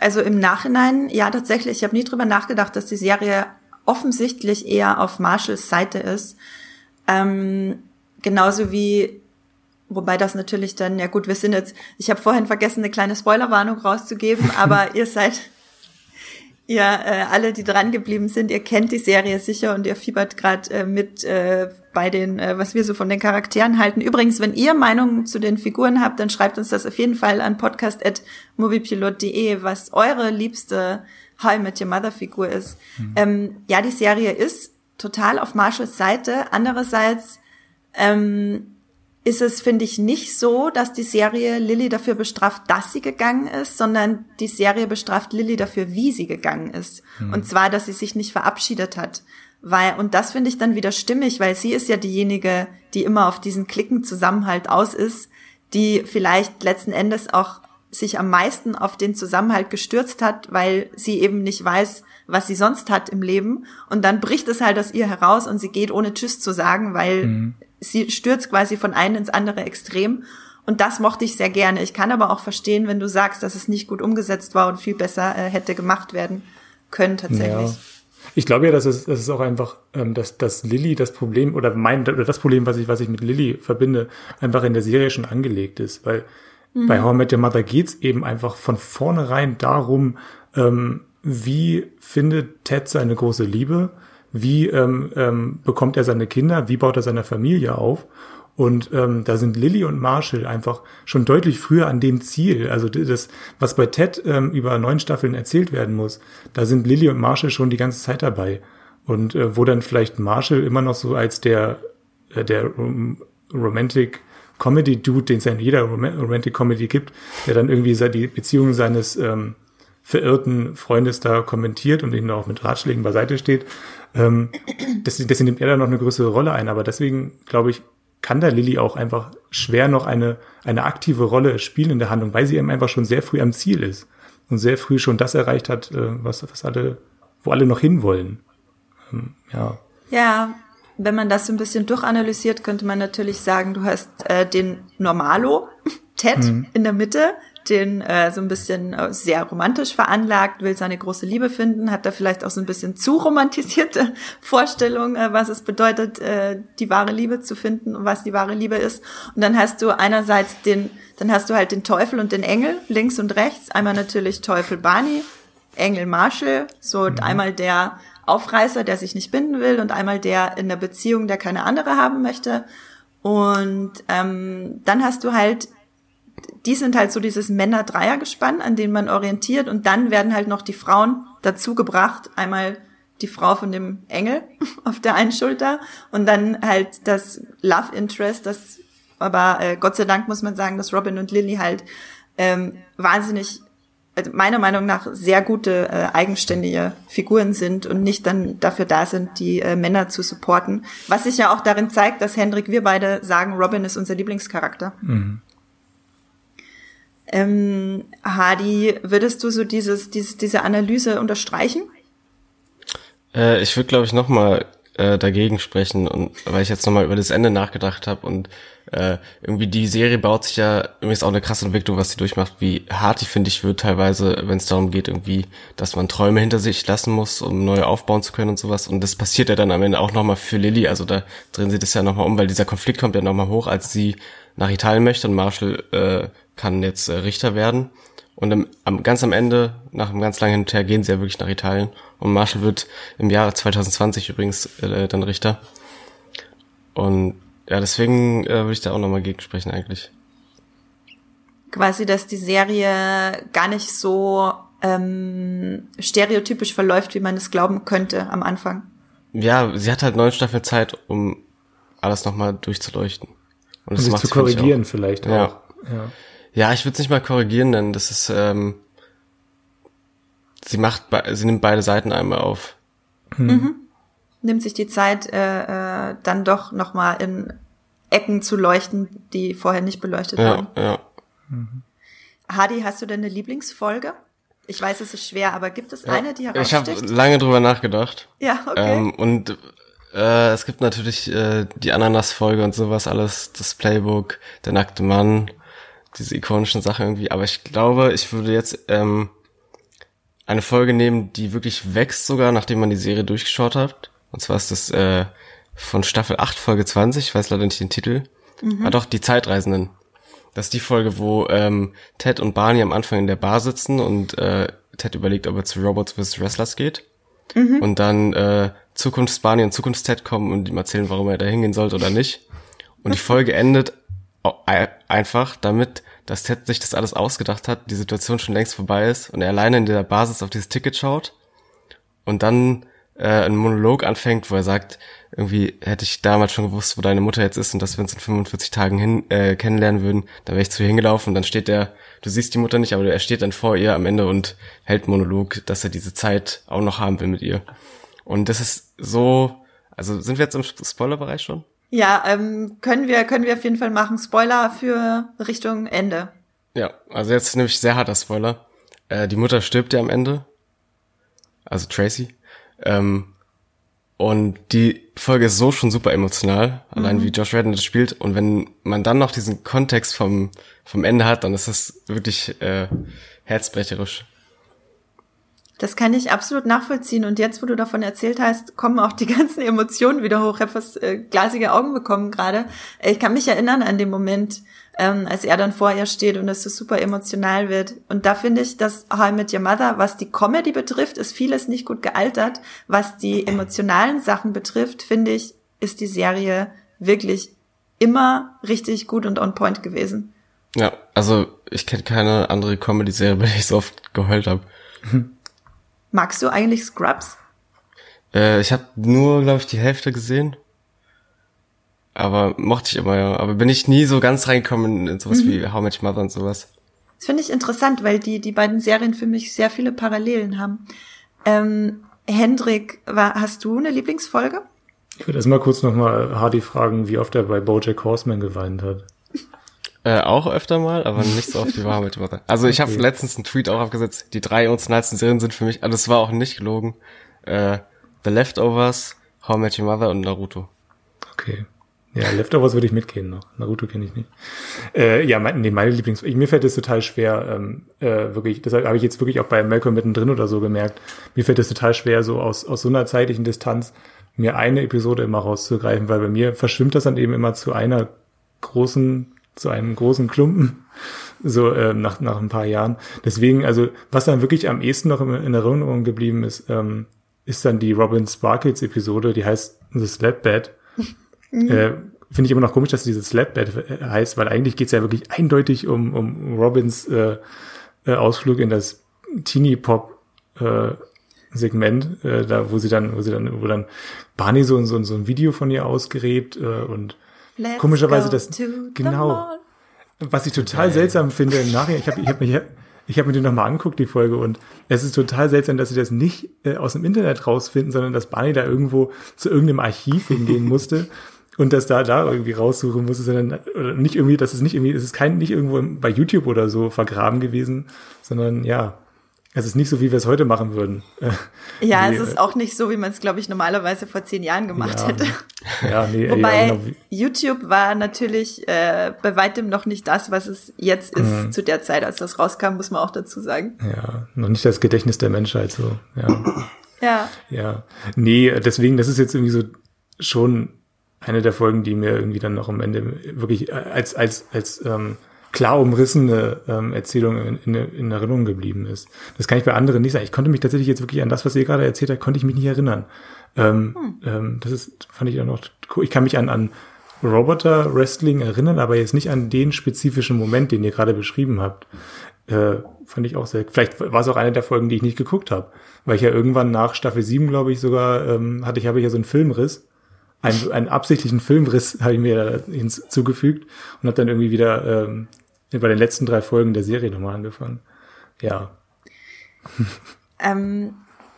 also im Nachhinein, ja tatsächlich, ich habe nie drüber nachgedacht, dass die Serie offensichtlich eher auf Marshalls Seite ist. Ähm, genauso wie, wobei das natürlich dann, ja gut, wir sind jetzt, ich habe vorhin vergessen, eine kleine Spoilerwarnung rauszugeben, aber ihr seid, ihr äh, alle, die dran geblieben sind, ihr kennt die Serie sicher und ihr fiebert gerade äh, mit äh, bei den, äh, was wir so von den Charakteren halten. Übrigens, wenn ihr Meinungen zu den Figuren habt, dann schreibt uns das auf jeden Fall an podcast.moviepilot.de, was eure liebste How I Met Your Mother Figur ist. Mhm. Ähm, ja, die Serie ist total auf Marshalls Seite. Andererseits ähm, ist es, finde ich, nicht so, dass die Serie Lilly dafür bestraft, dass sie gegangen ist, sondern die Serie bestraft Lilly dafür, wie sie gegangen ist. Mhm. Und zwar, dass sie sich nicht verabschiedet hat. Weil, und das finde ich dann wieder stimmig, weil sie ist ja diejenige, die immer auf diesen Klickenzusammenhalt aus ist, die vielleicht letzten Endes auch sich am meisten auf den Zusammenhalt gestürzt hat, weil sie eben nicht weiß, was sie sonst hat im Leben. Und dann bricht es halt aus ihr heraus und sie geht ohne Tschüss zu sagen, weil mhm. Sie stürzt quasi von einem ins andere Extrem. Und das mochte ich sehr gerne. Ich kann aber auch verstehen, wenn du sagst, dass es nicht gut umgesetzt war und viel besser äh, hätte gemacht werden können tatsächlich. Ja. Ich glaube ja, dass es, dass es auch einfach, ähm, dass, dass Lilly das Problem oder mein oder das Problem, was ich, was ich mit Lilly verbinde, einfach in der Serie schon angelegt ist, weil Mhm. Bei How I Met Your Mother geht's eben einfach von vornherein darum, ähm, wie findet Ted seine große Liebe, wie ähm, ähm, bekommt er seine Kinder, wie baut er seine Familie auf. Und ähm, da sind Lilly und Marshall einfach schon deutlich früher an dem Ziel. Also das, was bei Ted ähm, über neun Staffeln erzählt werden muss, da sind Lilly und Marshall schon die ganze Zeit dabei. Und äh, wo dann vielleicht Marshall immer noch so als der, äh, der Romantic Comedy-Dude, den es ja in jeder Romantic-Comedy gibt, der dann irgendwie die Beziehung seines ähm, verirrten Freundes da kommentiert und ihm auch mit Ratschlägen beiseite steht. Ähm, deswegen nimmt er da noch eine größere Rolle ein. Aber deswegen, glaube ich, kann da Lilly auch einfach schwer noch eine, eine aktive Rolle spielen in der Handlung, weil sie eben einfach schon sehr früh am Ziel ist und sehr früh schon das erreicht hat, äh, was, was alle, wo alle noch hinwollen. Ähm, ja. Ja, wenn man das so ein bisschen durchanalysiert, könnte man natürlich sagen, du hast äh, den Normalo, Ted mhm. in der Mitte, den äh, so ein bisschen äh, sehr romantisch veranlagt, will seine große Liebe finden, hat da vielleicht auch so ein bisschen zu romantisierte Vorstellung, äh, was es bedeutet, äh, die wahre Liebe zu finden und was die wahre Liebe ist. Und dann hast du einerseits den, dann hast du halt den Teufel und den Engel links und rechts. Einmal natürlich Teufel Barney, Engel Marshall, so mhm. einmal der Aufreißer, der sich nicht binden will und einmal der in der Beziehung, der keine andere haben möchte. Und ähm, dann hast du halt, die sind halt so dieses Männer-Dreier-Gespann, an denen man orientiert und dann werden halt noch die Frauen dazu gebracht. Einmal die Frau von dem Engel auf der einen Schulter und dann halt das Love Interest, das aber äh, Gott sei Dank muss man sagen, dass Robin und Lily halt ähm, wahnsinnig also meiner Meinung nach sehr gute äh, eigenständige Figuren sind und nicht dann dafür da sind, die äh, Männer zu supporten. Was sich ja auch darin zeigt, dass Hendrik, wir beide sagen, Robin ist unser Lieblingscharakter. Mhm. Ähm, Hardy, würdest du so dieses, dieses, diese Analyse unterstreichen? Äh, ich würde, glaube ich, noch mal äh, dagegen sprechen und weil ich jetzt noch mal über das Ende nachgedacht habe und äh, irgendwie die Serie baut sich ja übrigens auch eine krasse Entwicklung, was sie durchmacht, wie hart die finde ich wird teilweise, wenn es darum geht irgendwie, dass man Träume hinter sich lassen muss, um neue aufbauen zu können und sowas und das passiert ja dann am Ende auch noch mal für Lilly, also da drehen sie das ja noch mal um, weil dieser Konflikt kommt ja noch mal hoch, als sie nach Italien möchte und Marshall äh, kann jetzt äh, Richter werden. Und im, am, ganz am Ende, nach einem ganz langen Hin und Her, gehen sie ja wirklich nach Italien. Und Marshall wird im Jahre 2020 übrigens äh, dann Richter. Und ja, deswegen äh, würde ich da auch nochmal gegensprechen eigentlich. Quasi, dass die Serie gar nicht so ähm, stereotypisch verläuft, wie man es glauben könnte am Anfang. Ja, sie hat halt neun Staffeln Zeit, um alles nochmal durchzuleuchten. Und, das um sich zu korrigieren vielleicht auch. Ja. ja. Ja, ich würde es nicht mal korrigieren, denn das ist, ähm, sie macht, sie nimmt beide Seiten einmal auf. Hm. Mhm. Nimmt sich die Zeit, äh, äh, dann doch nochmal in Ecken zu leuchten, die vorher nicht beleuchtet ja, waren. Ja. Mhm. Hadi, hast du denn eine Lieblingsfolge? Ich weiß, es ist schwer, aber gibt es eine, die heraussticht? Ich habe lange drüber nachgedacht. Ja, okay. Ähm, und äh, es gibt natürlich äh, die Ananas-Folge und sowas alles, das Playbook, der nackte Mann, diese ikonischen Sachen irgendwie. Aber ich glaube, ich würde jetzt ähm, eine Folge nehmen, die wirklich wächst sogar, nachdem man die Serie durchgeschaut hat. Und zwar ist das äh, von Staffel 8, Folge 20, ich weiß leider nicht den Titel. Mhm. Ah doch, die Zeitreisenden. Das ist die Folge, wo ähm, Ted und Barney am Anfang in der Bar sitzen und äh, Ted überlegt, ob er zu Robots vs. Wrestlers geht. Mhm. Und dann äh, Zukunfts-Barney und Zukunfts-Ted kommen und ihm erzählen, warum er da hingehen sollte oder nicht. Und die Folge endet einfach damit, dass Ted sich das alles ausgedacht hat, die Situation schon längst vorbei ist und er alleine in der Basis auf dieses Ticket schaut und dann äh, ein Monolog anfängt, wo er sagt, irgendwie hätte ich damals schon gewusst, wo deine Mutter jetzt ist und dass wir uns in 45 Tagen hin, äh, kennenlernen würden, dann wäre ich zu ihr hingelaufen und dann steht er, du siehst die Mutter nicht, aber er steht dann vor ihr am Ende und hält Monolog, dass er diese Zeit auch noch haben will mit ihr. Und das ist so, also sind wir jetzt im Spoilerbereich schon? Ja, ähm, können wir, können wir auf jeden Fall machen. Spoiler für Richtung Ende. Ja, also jetzt nämlich sehr harter Spoiler. Äh, die Mutter stirbt ja am Ende. Also Tracy. Ähm, und die Folge ist so schon super emotional, allein mhm. wie Josh Redden das spielt. Und wenn man dann noch diesen Kontext vom, vom Ende hat, dann ist das wirklich äh, herzbrecherisch. Das kann ich absolut nachvollziehen. Und jetzt, wo du davon erzählt hast, kommen auch die ganzen Emotionen wieder hoch. Ich habe fast äh, glasige Augen bekommen gerade. Ich kann mich erinnern an den Moment, ähm, als er dann vor ihr steht und es so super emotional wird. Und da finde ich, dass How I Met Your Mother, was die Comedy betrifft, ist vieles nicht gut gealtert. Was die emotionalen Sachen betrifft, finde ich, ist die Serie wirklich immer richtig gut und on point gewesen. Ja, also ich kenne keine andere Comedy-Serie, bei der ich so oft geheult habe. Magst du eigentlich Scrubs? Äh, ich habe nur, glaube ich, die Hälfte gesehen. Aber mochte ich immer, ja. Aber bin ich nie so ganz reingekommen in sowas mhm. wie How Much Mother und sowas. Das finde ich interessant, weil die, die beiden Serien für mich sehr viele Parallelen haben. Ähm, Hendrik, war, hast du eine Lieblingsfolge? Ich würde erstmal kurz nochmal Hardy fragen, wie oft er bei Bojack Horseman geweint hat. Äh, auch öfter mal, aber nicht so oft wie Wahrheit Mother. Also ich habe letztens einen Tweet auch abgesetzt, die drei emotionalsten Serien sind für mich, also es war auch nicht gelogen, äh, The Leftovers, How I Met Your Mother und Naruto. Okay. Ja, Leftovers würde ich mitgehen noch. Naruto kenne ich nicht. Äh, ja, mein, nee, meine Lieblings... Mir fällt es total schwer, ähm, äh, wirklich, deshalb habe ich jetzt wirklich auch bei Malcolm mittendrin oder so gemerkt, mir fällt es total schwer, so aus, aus so einer zeitlichen Distanz mir eine Episode immer rauszugreifen, weil bei mir verschwimmt das dann eben immer zu einer großen zu einem großen Klumpen, so äh, nach, nach ein paar Jahren. Deswegen, also was dann wirklich am ehesten noch in, in Erinnerung geblieben ist, ähm, ist dann die Robin Sparkles Episode, die heißt The Slap Bed. Mhm. Äh, Finde ich immer noch komisch, dass dieses Slap Bed äh, heißt, weil eigentlich geht's ja wirklich eindeutig um, um Robins äh, äh, Ausflug in das Teenie Pop äh, Segment, äh, da wo sie dann, wo sie dann, wo dann Barney so, so, so ein Video von ihr ausgräbt äh, und Let's Komischerweise das genau. Was ich total Geil. seltsam finde im Nachhinein, ich habe ich hab mich ich habe mir den nochmal angeguckt, die Folge, und es ist total seltsam, dass sie das nicht äh, aus dem Internet rausfinden, sondern dass Barney da irgendwo zu irgendeinem Archiv hingehen musste und das da da irgendwie raussuchen musste, sondern oder nicht irgendwie, das ist nicht irgendwie, es ist kein nicht irgendwo bei YouTube oder so vergraben gewesen, sondern ja, es ist nicht so, wie wir es heute machen würden. Ja, nee, es ist auch nicht so, wie man es, glaube ich, normalerweise vor zehn Jahren gemacht ja, hätte. Ja, nee, Wobei ja, genau. YouTube war natürlich äh, bei weitem noch nicht das, was es jetzt ist Mhm. zu der Zeit, als das rauskam, muss man auch dazu sagen. Ja, noch nicht das Gedächtnis der Menschheit so. Ja, Ja, ja. Nee, deswegen, das ist jetzt irgendwie so schon eine der Folgen, die mir irgendwie dann noch am Ende wirklich als als als ähm, klar umrissene ähm, Erzählung in, in, in Erinnerung geblieben ist. Das kann ich bei anderen nicht sagen. Ich konnte mich tatsächlich jetzt wirklich an das, was ihr gerade erzählt habt, konnte ich mich nicht erinnern. Ähm, ähm, das ist, fand ich dann noch cool. Ich kann mich an, an Roboter Wrestling erinnern, aber jetzt nicht an den spezifischen Moment, den ihr gerade beschrieben habt. Äh, fand ich auch sehr. Vielleicht war es auch eine der Folgen, die ich nicht geguckt habe, weil ich ja irgendwann nach Staffel 7, glaube ich, sogar ähm, hatte ich habe ich ja so einen Filmriss, einen, einen absichtlichen Filmriss habe ich mir da hinzugefügt und habe dann irgendwie wieder ähm, bei den letzten drei Folgen der Serie nochmal angefangen. Ja, Ähm,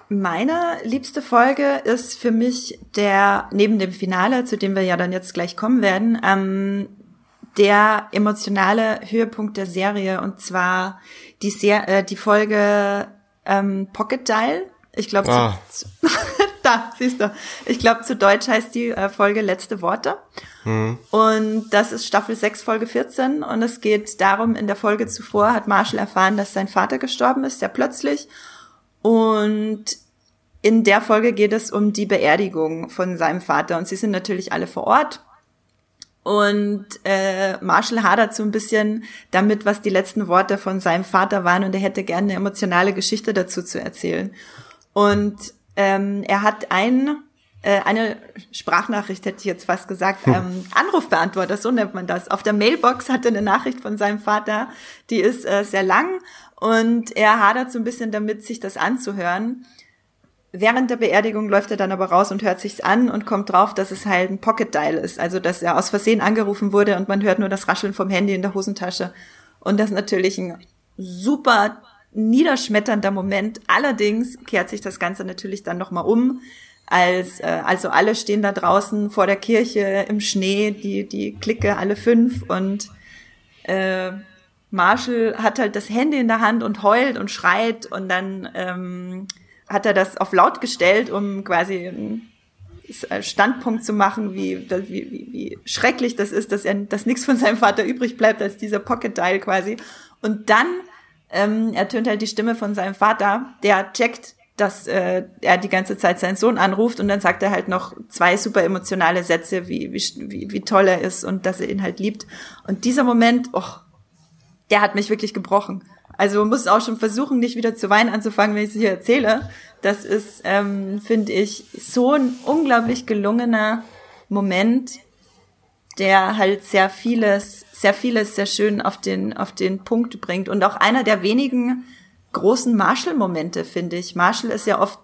meine liebste Folge ist für mich der, neben dem Finale, zu dem wir ja dann jetzt gleich kommen werden, ähm, der emotionale Höhepunkt der Serie und zwar die, Ser äh, die Folge ähm, Pocket Dial. Ich glaube, Ah. Da siehst du. Ich glaube, zu Deutsch heißt die äh, Folge Letzte Worte. Und das ist Staffel 6, Folge 14. Und es geht darum, in der Folge zuvor hat Marshall erfahren, dass sein Vater gestorben ist, sehr plötzlich. Und in der Folge geht es um die Beerdigung von seinem Vater. Und sie sind natürlich alle vor Ort. Und äh, Marshall hadert so ein bisschen damit, was die letzten Worte von seinem Vater waren. Und er hätte gerne eine emotionale Geschichte dazu zu erzählen. Und ähm, er hat ein, äh, eine Sprachnachricht, hätte ich jetzt fast gesagt, ähm, Anrufbeantworter, so nennt man das. Auf der Mailbox hat er eine Nachricht von seinem Vater, die ist äh, sehr lang und er hadert so ein bisschen damit, sich das anzuhören. Während der Beerdigung läuft er dann aber raus und hört sich's an und kommt drauf, dass es halt ein Pocket Dial ist, also dass er aus Versehen angerufen wurde und man hört nur das Rascheln vom Handy in der Hosentasche. Und das ist natürlich ein super niederschmetternder Moment. Allerdings kehrt sich das Ganze natürlich dann nochmal um, als äh, also alle stehen da draußen vor der Kirche im Schnee, die die Clique alle fünf und äh, Marshall hat halt das Handy in der Hand und heult und schreit und dann ähm, hat er das auf laut gestellt, um quasi einen Standpunkt zu machen, wie, wie, wie, wie schrecklich das ist, dass er, dass nichts von seinem Vater übrig bleibt als dieser Pocket Dial quasi. Und dann ähm, ertönt halt die Stimme von seinem Vater, der checkt, dass äh, er die ganze Zeit seinen Sohn anruft und dann sagt er halt noch zwei super emotionale Sätze, wie, wie, wie, toll er ist und dass er ihn halt liebt. Und dieser Moment, oh, der hat mich wirklich gebrochen. Also man muss auch schon versuchen, nicht wieder zu weinen anzufangen, wenn ich es hier erzähle. Das ist, ähm, finde ich, so ein unglaublich gelungener Moment, der halt sehr vieles, sehr vieles sehr schön auf den, auf den Punkt bringt. Und auch einer der wenigen großen Marshall-Momente, finde ich. Marshall ist ja oft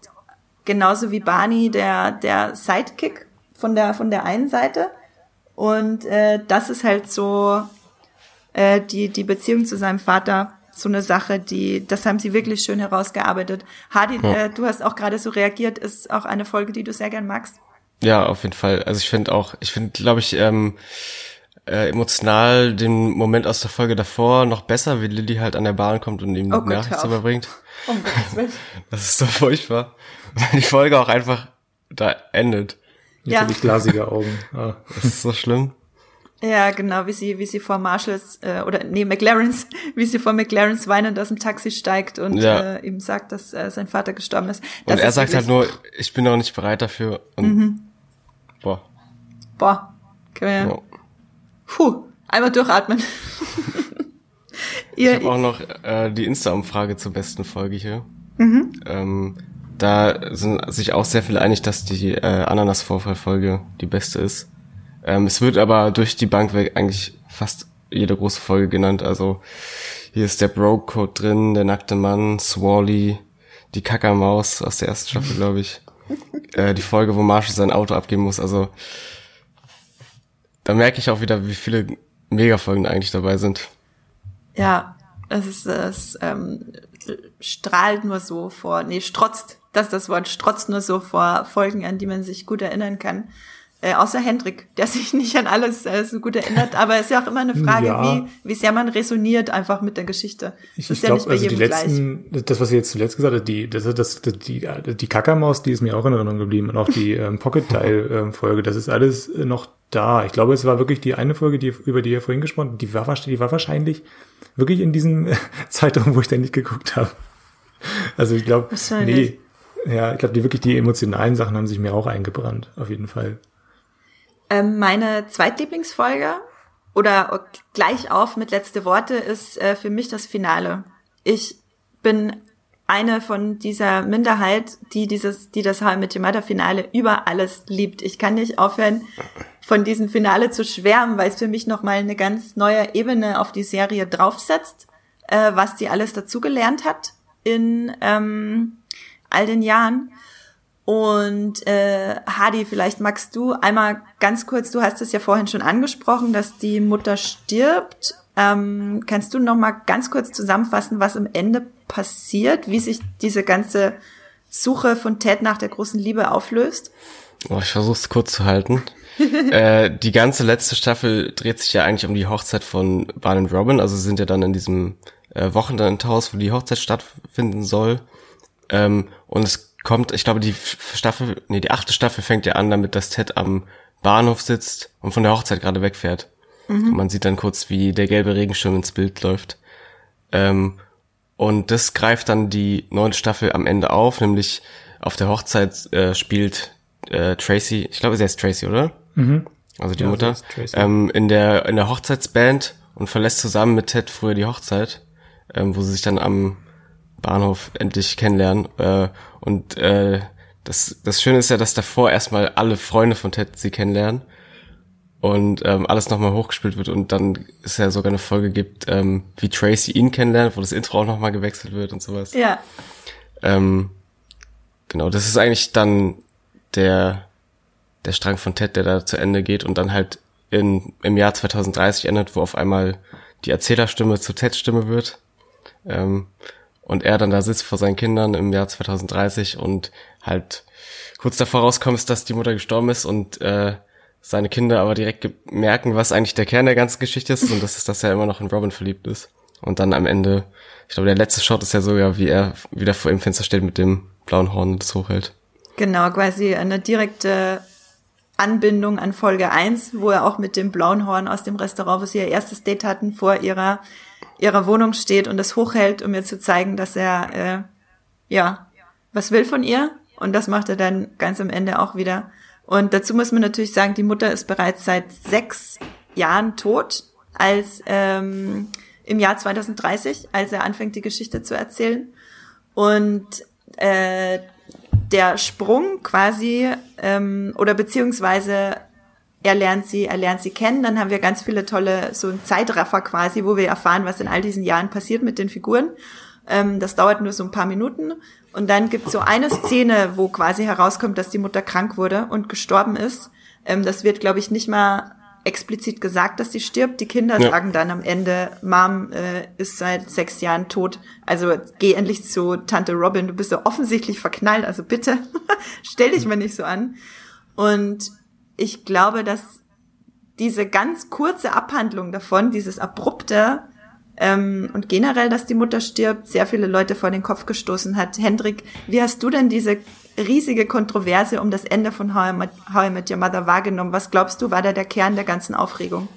genauso wie Barney der, der Sidekick von der, von der einen Seite. Und äh, das ist halt so äh, die, die Beziehung zu seinem Vater so eine Sache, die, das haben sie wirklich schön herausgearbeitet. Hardy, Ja. äh, du hast auch gerade so reagiert, ist auch eine Folge, die du sehr gern magst. Ja, auf jeden Fall. Also ich finde auch, ich finde, glaube ich, ähm, äh, emotional den Moment aus der Folge davor noch besser, wie Lilly halt an der Bahn kommt und ihm Oh die Gott, Nachricht überbringt. Gottes Willen. Das ist so furchtbar. Weil die Folge auch einfach da endet. jetzt Ja. habe ich glasige Augen. Ah. Das ist so schlimm. Ja, genau, wie sie, wie sie vor Marshalls, äh, oder nee, McLarens, wie sie vor McLarens weinend aus dem Taxi steigt und Ja. äh, ihm sagt, dass äh, sein Vater gestorben ist. Und Das er ist sagt halt nur, ich bin noch nicht bereit dafür. Und boah. Boah, können wir, Ja. Puh, einmal durchatmen. Ich habe auch noch äh, die Insta-Umfrage zur besten Folge hier. Mhm. Ähm, da sind sich auch sehr viele einig, dass die äh, Ananas-Vorfall-Folge die beste ist. Ähm, es wird aber durch die Bank weg eigentlich fast jede große Folge genannt. Also hier ist der Bro-Code drin, der nackte Mann, Swally, die Kackermaus aus der ersten Staffel, glaube ich. äh, die Folge, wo Marshall sein Auto abgeben muss. Also da merke ich auch wieder, wie viele Megafolgen eigentlich dabei sind. ja, Es ist, es ähm, strahlt nur so vor, nee, strotzt, das ist das Wort, strotzt nur so vor Folgen, an die man sich gut erinnern kann. Äh, außer Hendrik, der sich nicht an alles äh, so gut erinnert, aber es ist ja auch immer eine Frage, ja. wie, wie sehr man resoniert einfach mit der Geschichte. Ich, ich ja glaube, also die letzten, gleich. das, was ihr jetzt zuletzt gesagt habt, die, das, das, das, die, die Kackermaus, die ist mir auch in Erinnerung geblieben und auch die ähm, Pocket-Teil-Folge, das ist alles noch da. Ich glaube, es war wirklich die eine Folge, die, über die ihr vorhin gesprochen habt, die war, die war wahrscheinlich wirklich in diesem Zeitraum, wo ich da nicht geguckt habe. Also ich glaube, nee, ja, ich glaube, die wirklich die emotionalen Sachen haben sich mir auch eingebrannt, auf jeden Fall. Ähm, meine Zweitlieblingsfolge oder gleich auf mit letzte Worte ist äh, für mich das Finale. Ich bin eine von dieser Minderheit, die dieses, die das How Your Finale über alles liebt. Ich kann nicht aufhören, von diesem Finale zu schwärmen, weil es für mich nochmal eine ganz neue Ebene auf die Serie draufsetzt, äh, was die alles dazugelernt hat in ähm, all den Jahren. Und äh, Hadi, vielleicht magst du einmal ganz kurz, du hast es ja vorhin schon angesprochen, dass die Mutter stirbt. Ähm, kannst du noch mal ganz kurz zusammenfassen, was am Ende passiert, wie sich diese ganze Suche von Ted nach der großen Liebe auflöst? Oh, ich versuche es kurz zu halten. äh, die ganze letzte Staffel dreht sich ja eigentlich um die Hochzeit von Barn und Robin. Also sie sind ja dann in diesem äh, Wochenendhaus, wo die Hochzeit stattfinden soll. Ähm, und es kommt, ich glaube, die Staffel, nee, die achte Staffel fängt ja an damit, dass Ted am Bahnhof sitzt und von der Hochzeit gerade wegfährt. Mhm. Man sieht dann kurz, wie der gelbe Regenschirm ins Bild läuft. Ähm, und das greift dann die neunte Staffel am Ende auf, nämlich auf der Hochzeit äh, spielt äh, Tracy, ich glaube, sie heißt Tracy, oder? Mhm. Also die ja, Mutter, ähm, in der in der Hochzeitsband und verlässt zusammen mit Ted früher die Hochzeit, ähm, wo sie sich dann am Bahnhof endlich kennenlernen. Äh, und äh, das, das Schöne ist ja, dass davor erstmal alle Freunde von Ted sie kennenlernen und ähm, alles nochmal hochgespielt wird und dann es ja sogar eine Folge gibt, ähm, wie Tracy ihn kennenlernt, wo das Intro auch nochmal gewechselt wird und sowas. Ja. Ähm, genau, das ist eigentlich dann der, der Strang von Ted, der da zu Ende geht und dann halt in, im Jahr 2030 endet, wo auf einmal die Erzählerstimme zur Ted-Stimme wird. Ähm, und er dann da sitzt vor seinen Kindern im Jahr 2030 und halt kurz davor rauskommt, dass die Mutter gestorben ist und äh, seine Kinder aber direkt merken, was eigentlich der Kern der ganzen Geschichte ist und das ist, dass er immer noch in Robin verliebt ist. Und dann am Ende, ich glaube, der letzte Shot ist ja sogar, wie er wieder vor ihm Fenster steht mit dem blauen Horn und das hochhält. Genau, quasi eine direkte Anbindung an Folge 1, wo er auch mit dem blauen Horn aus dem Restaurant, wo sie ihr erstes Date hatten, vor ihrer ihrer Wohnung steht und das hochhält, um mir zu zeigen, dass er äh, ja was will von ihr. Und das macht er dann ganz am Ende auch wieder. Und dazu muss man natürlich sagen, die Mutter ist bereits seit sechs Jahren tot, als ähm, im Jahr 2030, als er anfängt, die Geschichte zu erzählen. Und äh, der Sprung quasi ähm, oder beziehungsweise er lernt sie, er lernt sie kennen, dann haben wir ganz viele tolle, so ein Zeitraffer quasi, wo wir erfahren, was in all diesen Jahren passiert mit den Figuren. Ähm, das dauert nur so ein paar Minuten. Und dann gibt es so eine Szene, wo quasi herauskommt, dass die Mutter krank wurde und gestorben ist. Ähm, das wird, glaube ich, nicht mal explizit gesagt, dass sie stirbt. Die Kinder ja. sagen dann am Ende, Mom äh, ist seit sechs Jahren tot. Also geh endlich zu Tante Robin, du bist so offensichtlich verknallt, also bitte stell dich mal nicht so an. Und ich glaube, dass diese ganz kurze Abhandlung davon, dieses abrupte ähm, und generell, dass die Mutter stirbt, sehr viele Leute vor den Kopf gestoßen hat. Hendrik, wie hast du denn diese riesige Kontroverse um das Ende von How I Met, How I Met Your Mother wahrgenommen? Was glaubst du, war da der Kern der ganzen Aufregung?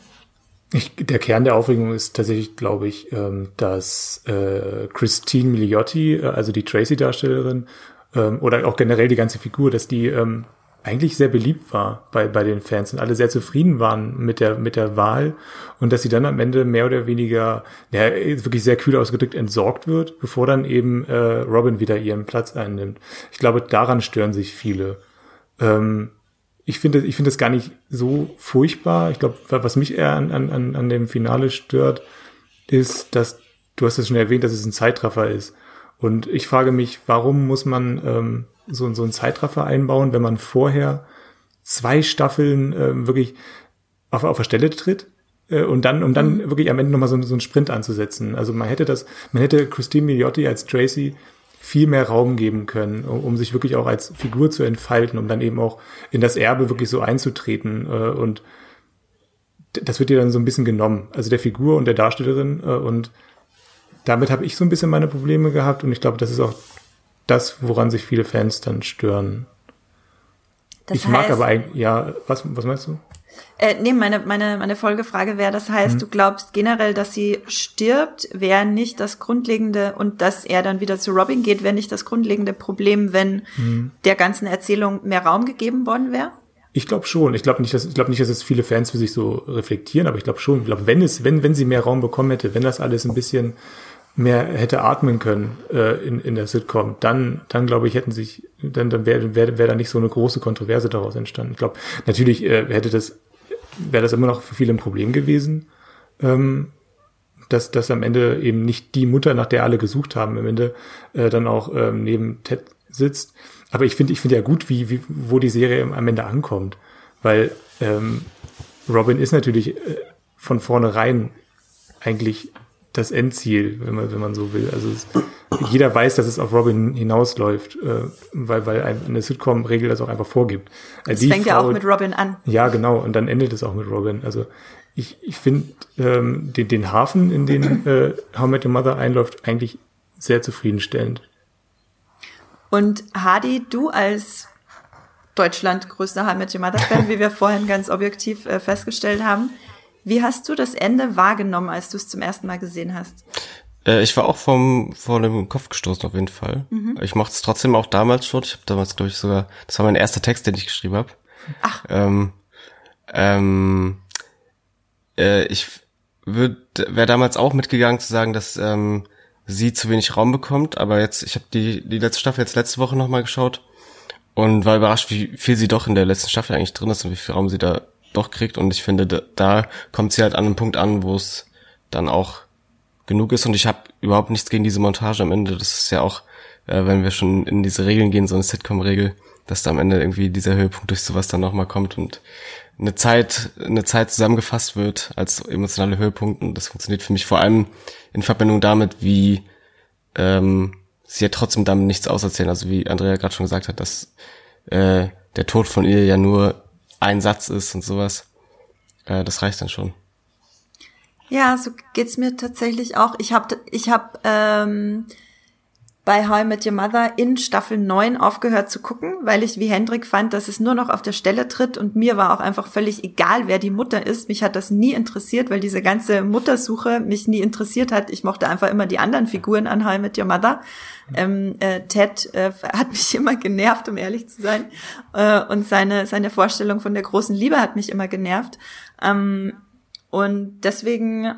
Ich, der Kern der Aufregung ist tatsächlich, glaube ich, ähm, dass äh, Christine Milioti, äh, also die Tracy-Darstellerin, ähm, oder auch generell die ganze Figur, dass die ähm, eigentlich sehr beliebt war bei, bei den Fans und alle sehr zufrieden waren mit der, mit der Wahl und dass sie dann am Ende mehr oder weniger, ja, wirklich sehr kühl ausgedrückt entsorgt wird, bevor dann eben äh, Robin wieder ihren Platz einnimmt. Ich glaube, daran stören sich viele. Ähm, ich finde, ich finde es gar nicht so furchtbar. Ich glaube, was mich eher an, an, an dem Finale stört, ist, dass, du hast es schon erwähnt, dass es ein Zeitraffer ist. Und ich frage mich, warum muss man ähm, so, so einen Zeitraffer einbauen, wenn man vorher zwei Staffeln ähm, wirklich auf, auf der Stelle tritt Äh, und dann, um dann mhm. wirklich am Ende nochmal so, so einen Sprint anzusetzen. Also man hätte das, man hätte Christine Milioti als Tracy viel mehr Raum geben können, um, um, sich wirklich auch als Figur zu entfalten, um dann eben auch in das Erbe wirklich so einzutreten. Äh, und das wird ihr dann so ein bisschen genommen. Also der Figur und der Darstellerin. Äh, und damit habe ich so ein bisschen meine Probleme gehabt. Und ich glaube, das ist auch das, woran sich viele Fans dann stören. Das ich heißt, mag aber eigentlich, ja, was, was meinst du? Äh, nee, meine, meine, meine Folgefrage wäre, das heißt, mhm. du glaubst generell, dass sie stirbt, wäre nicht das grundlegende und dass er dann wieder zu Robin geht, wäre nicht das grundlegende Problem, wenn mhm. der ganzen Erzählung mehr Raum gegeben worden wäre? Ich glaube schon. Ich glaube nicht, dass ich glaube nicht, dass es viele Fans für sich so reflektieren, aber ich glaube schon. Ich glaube, wenn es, wenn wenn sie mehr Raum bekommen hätte, wenn das alles ein bisschen mehr hätte atmen können äh, in, in der Sitcom, dann, dann glaube ich, hätten sich, dann, dann wäre wär, wär da nicht so eine große Kontroverse daraus entstanden. Ich glaube, natürlich äh, hätte das, wäre das immer noch für viele ein Problem gewesen, ähm, dass, dass am Ende eben nicht die Mutter, nach der alle gesucht haben, am Ende äh, dann auch ähm, neben Ted sitzt. Aber ich finde, ich finde ja gut, wie, wie, wo die Serie am Ende ankommt. Weil ähm, Robin ist natürlich äh, von vornherein eigentlich das Endziel, wenn man, wenn man so will. Also es, jeder weiß, dass es auf Robin hinausläuft, äh, weil, weil eine Sitcom-Regel das auch einfach vorgibt. Also es fängt Frau, ja auch mit Robin an. Ja, genau, und dann endet es auch mit Robin. Also ich, ich finde ähm, den, den Hafen, in den äh, How Met Your Mother einläuft, eigentlich sehr zufriedenstellend. Und Hadi, du als Deutschland größter How Met Your Mother Fan, wie wir vorhin ganz objektiv äh, festgestellt haben, wie hast du das Ende wahrgenommen, als du es zum ersten Mal gesehen hast? Äh, ich war auch vom, vor dem Kopf gestoßen auf jeden Fall. Mhm. Ich mochte es trotzdem auch damals schon. Ich habe damals, glaube ich, sogar, das war mein erster Text, den ich geschrieben habe. Ach. Ähm, ähm, äh, ich würde wäre damals auch mitgegangen zu sagen, dass ähm, sie zu wenig Raum bekommt, aber jetzt, ich habe die, die letzte Staffel jetzt letzte Woche nochmal geschaut und war überrascht, wie viel sie doch in der letzten Staffel eigentlich drin ist und wie viel Raum sie da doch kriegt. Und ich finde, da, kommt sie halt an einen Punkt an, wo es dann auch genug ist. Und ich habe überhaupt nichts gegen diese Montage am Ende. Das ist ja auch, äh, wenn wir schon in diese Regeln gehen, so eine Sitcom-Regel, dass da am Ende irgendwie dieser Höhepunkt durch sowas dann nochmal kommt und eine Zeit, eine Zeit zusammengefasst wird als emotionale Höhepunkt. Und das funktioniert für mich vor allem in Verbindung damit, wie ähm, sie ja trotzdem damit nichts auserzählen. Also wie Andrea gerade schon gesagt hat, dass äh, der Tod von ihr ja nur ein Satz ist und sowas. Äh, das reicht dann schon. Ja, so geht's mir tatsächlich auch. Ich habe ich hab, ähm, bei How I Met Your Mother in Staffel 9 aufgehört zu gucken, weil ich wie Hendrik fand, dass es nur noch auf der Stelle tritt und mir war auch einfach völlig egal, wer die Mutter ist. Mich hat das nie interessiert, weil diese ganze Muttersuche mich nie interessiert hat. Ich mochte einfach immer die anderen Figuren an How I Met Your Mother. Ähm, äh, Ted äh, hat mich immer genervt, um ehrlich zu sein. Äh, und seine, seine Vorstellung von der großen Liebe hat mich immer genervt. Ähm, und deswegen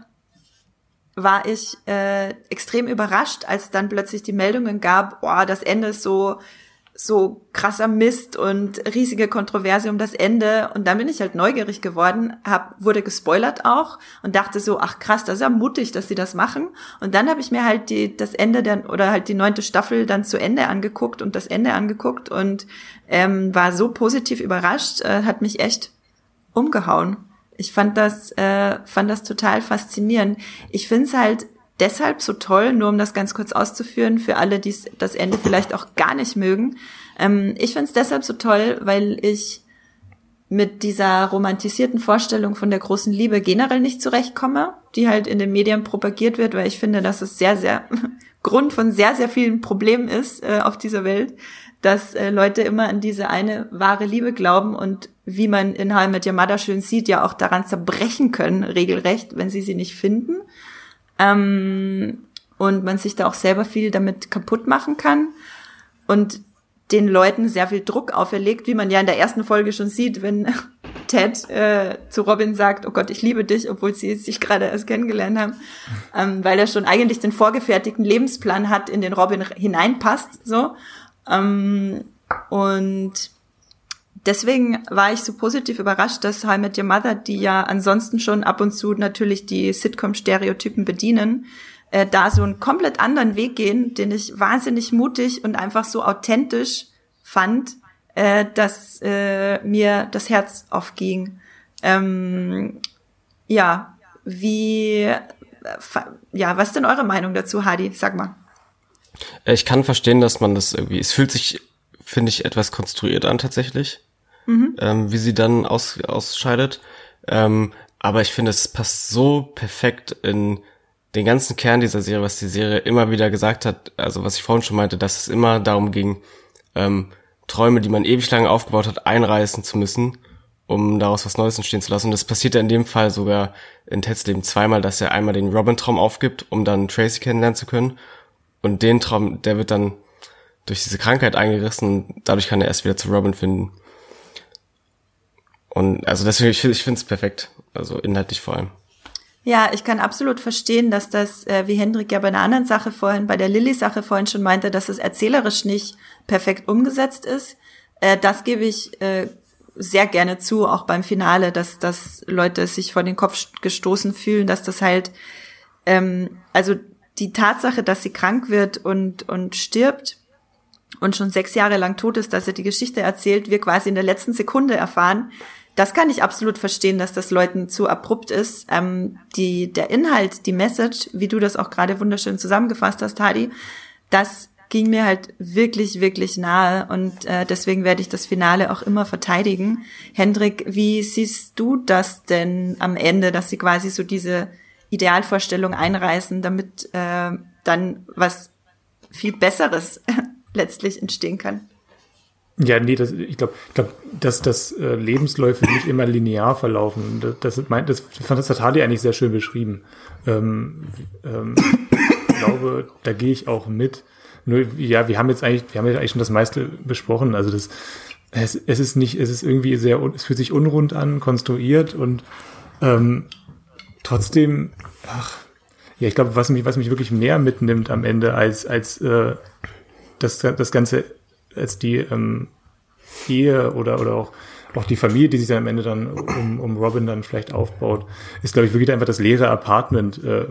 war ich äh, extrem überrascht, als dann plötzlich die Meldungen gab, boah, das Ende ist so so krasser Mist und riesige Kontroverse um das Ende und dann bin ich halt neugierig geworden, hab, wurde gespoilert auch und dachte so, ach krass, das ist ja mutig, dass sie das machen und dann habe ich mir halt die das Ende der oder halt die neunte Staffel dann zu Ende angeguckt und das Ende angeguckt und ähm, war so positiv überrascht, äh, hat mich echt umgehauen. Ich fand das, äh, fand das total faszinierend. Ich finde es halt deshalb so toll, nur um das ganz kurz auszuführen, für alle, die das Ende vielleicht auch gar nicht mögen. Ähm, ich finde es deshalb so toll, weil ich mit dieser romantisierten Vorstellung von der großen Liebe generell nicht zurechtkomme, die halt in den Medien propagiert wird, weil ich finde, dass es sehr, sehr Grund von sehr, sehr vielen Problemen ist äh, auf dieser Welt, dass äh, Leute immer an diese eine wahre Liebe glauben und wie man in How mit Your schön sieht, ja auch daran zerbrechen können, regelrecht, wenn sie sie nicht finden. Ähm, und man sich da auch selber viel damit kaputt machen kann. Und den Leuten sehr viel Druck auferlegt, wie man ja in der ersten Folge schon sieht, wenn Ted äh, zu Robin sagt, oh Gott, ich liebe dich, obwohl sie sich gerade erst kennengelernt haben, ähm, weil er schon eigentlich den vorgefertigten Lebensplan hat, in den Robin hineinpasst, so. Ähm, und deswegen war ich so positiv überrascht, dass I Met Your Mother, die ja ansonsten schon ab und zu natürlich die Sitcom-Stereotypen bedienen, äh, da so einen komplett anderen Weg gehen, den ich wahnsinnig mutig und einfach so authentisch fand, äh, dass äh, mir das Herz aufging. Ähm, ja, wie, ja, was ist denn eure Meinung dazu, Hadi? Sag mal. Äh, ich kann verstehen, dass man das irgendwie, es fühlt sich, finde ich, etwas konstruiert an tatsächlich, mhm. ähm, wie sie dann aus, ausscheidet. Ähm, aber ich finde, es passt so perfekt in den ganzen Kern dieser Serie, was die Serie immer wieder gesagt hat, also was ich vorhin schon meinte, dass es immer darum ging, ähm, Träume, die man ewig lange aufgebaut hat, einreißen zu müssen, um daraus was Neues entstehen zu lassen. Und das passiert ja in dem Fall sogar in Teds Leben zweimal, dass er einmal den Robin-Traum aufgibt, um dann Tracy kennenlernen zu können. Und den Traum, der wird dann durch diese Krankheit eingerissen und dadurch kann er erst wieder zu Robin finden. Und also deswegen, ich, ich finde es perfekt. Also inhaltlich vor allem. Ja, ich kann absolut verstehen, dass das, äh, wie Hendrik ja bei einer anderen Sache vorhin, bei der Lilly-Sache vorhin schon meinte, dass es erzählerisch nicht perfekt umgesetzt ist. Äh, das gebe ich äh, sehr gerne zu, auch beim Finale, dass, dass Leute sich vor den Kopf gestoßen fühlen, dass das halt, ähm, also die Tatsache, dass sie krank wird und, und stirbt und schon sechs Jahre lang tot ist, dass er die Geschichte erzählt, wir quasi in der letzten Sekunde erfahren, das kann ich absolut verstehen, dass das Leuten zu abrupt ist. Ähm, die, der Inhalt, die Message, wie du das auch gerade wunderschön zusammengefasst hast, Hadi, das ging mir halt wirklich, wirklich nahe und äh, deswegen werde ich das Finale auch immer verteidigen. Hendrik, wie siehst du das denn am Ende, dass sie quasi so diese Idealvorstellung einreißen, damit äh, dann was viel Besseres letztlich entstehen kann? Ja, nee, das, ich glaube, ich glaub, dass das äh, Lebensläufe nicht immer linear verlaufen. Das, das, mein, das fand das hat Hardy eigentlich sehr schön beschrieben. Ähm, ähm, ich glaube, da gehe ich auch mit. Nur, ja, wir haben jetzt eigentlich, wir haben jetzt eigentlich schon das meiste besprochen. Also das, es, es ist nicht, es ist irgendwie sehr, es fühlt sich unrund an, konstruiert und ähm, trotzdem, ach, ja, ich glaube, was mich, was mich wirklich mehr mitnimmt am Ende als als äh, das das ganze als die ähm, Ehe oder, oder auch, auch die Familie, die sich dann am Ende dann um, um Robin dann vielleicht aufbaut, ist, glaube ich, wirklich einfach das leere Apartment, äh,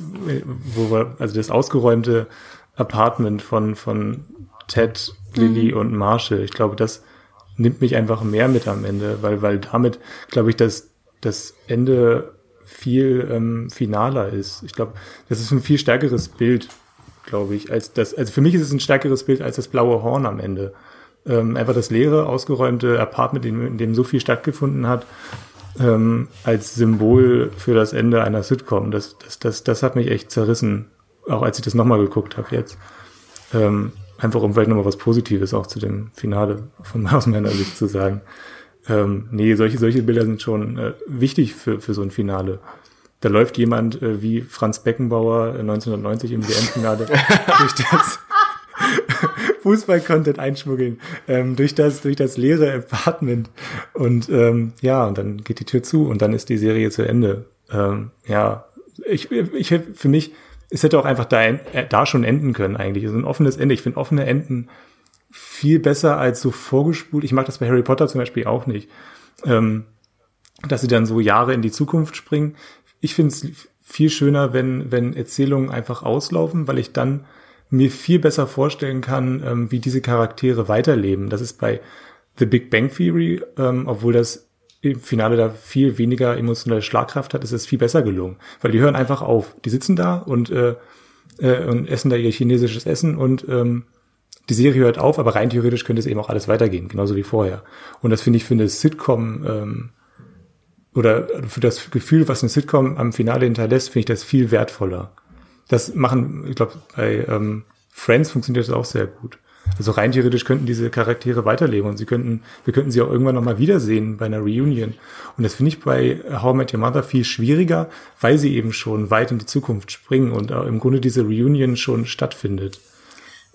wo wir, also das ausgeräumte Apartment von, von Ted, Lily mhm. und Marshall. Ich glaube, das nimmt mich einfach mehr mit am Ende, weil, weil damit, glaube ich, dass das Ende viel ähm, finaler ist. Ich glaube, das ist ein viel stärkeres Bild glaube ich, als das, also für mich ist es ein stärkeres Bild als das blaue Horn am Ende. Ähm, einfach das leere, ausgeräumte Apartment, in, in dem so viel stattgefunden hat, ähm, als Symbol für das Ende einer Sitcom. Das, das, das, das hat mich echt zerrissen, auch als ich das nochmal geguckt habe jetzt. Ähm, einfach um vielleicht nochmal was Positives auch zu dem Finale von aus meiner Sicht zu sagen. Ähm, nee, solche, solche Bilder sind schon äh, wichtig für, für so ein Finale da läuft jemand äh, wie Franz Beckenbauer 1990 äh, im WM-Finale durch das Fußball-Content einschmuggeln, ähm, durch das, durch das leere Apartment. Und ähm, ja, und dann geht die Tür zu und dann ist die Serie zu Ende. Ähm, ja, ich, ich für mich, es hätte auch einfach da, äh, da schon enden können eigentlich. So also ein offenes Ende. Ich finde offene Enden viel besser als so vorgespult. Ich mag das bei Harry Potter zum Beispiel auch nicht. Ähm, dass sie dann so Jahre in die Zukunft springen ich finde es viel schöner, wenn, wenn Erzählungen einfach auslaufen, weil ich dann mir viel besser vorstellen kann, ähm, wie diese Charaktere weiterleben. Das ist bei The Big Bang Theory, ähm, obwohl das im Finale da viel weniger emotionale Schlagkraft hat, ist es viel besser gelungen. Weil die hören einfach auf. Die sitzen da und, äh, äh, und essen da ihr chinesisches Essen und ähm, die Serie hört auf, aber rein theoretisch könnte es eben auch alles weitergehen, genauso wie vorher. Und das finde ich für eine Sitcom ähm, oder für das Gefühl, was eine Sitcom am Finale hinterlässt, finde ich das viel wertvoller. Das machen, ich glaube, bei ähm, Friends funktioniert das auch sehr gut. Also rein theoretisch könnten diese Charaktere weiterleben und sie könnten, wir könnten sie auch irgendwann nochmal wiedersehen bei einer Reunion. Und das finde ich bei How I Met Your Mother viel schwieriger, weil sie eben schon weit in die Zukunft springen und äh, im Grunde diese Reunion schon stattfindet.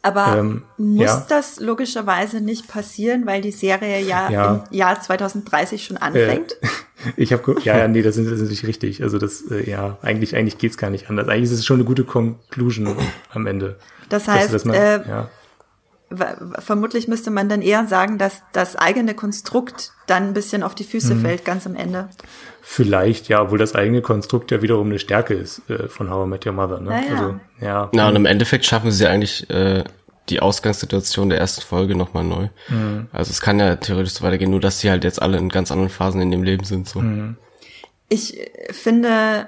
Aber ähm, muss ja. das logischerweise nicht passieren, weil die Serie ja, ja. im Jahr 2030 schon anfängt? Äh, ich habe ja, ja, nee, das ist, das ist nicht richtig. Also das, äh, ja, eigentlich, eigentlich geht's gar nicht anders. Eigentlich ist es schon eine gute Conclusion am Ende. Das heißt, dass, dass man, äh, ja. vermutlich müsste man dann eher sagen, dass das eigene Konstrukt dann ein bisschen auf die Füße mhm. fällt, ganz am Ende. Vielleicht, ja, obwohl das eigene Konstrukt ja wiederum eine Stärke ist äh, von How I Met Your Mother. Ne? Naja. Also, ja. Na, und im Endeffekt schaffen sie eigentlich äh, die Ausgangssituation der ersten Folge nochmal neu. Mhm. Also es kann ja theoretisch so weitergehen, nur dass sie halt jetzt alle in ganz anderen Phasen in dem Leben sind. So. Mhm. Ich finde,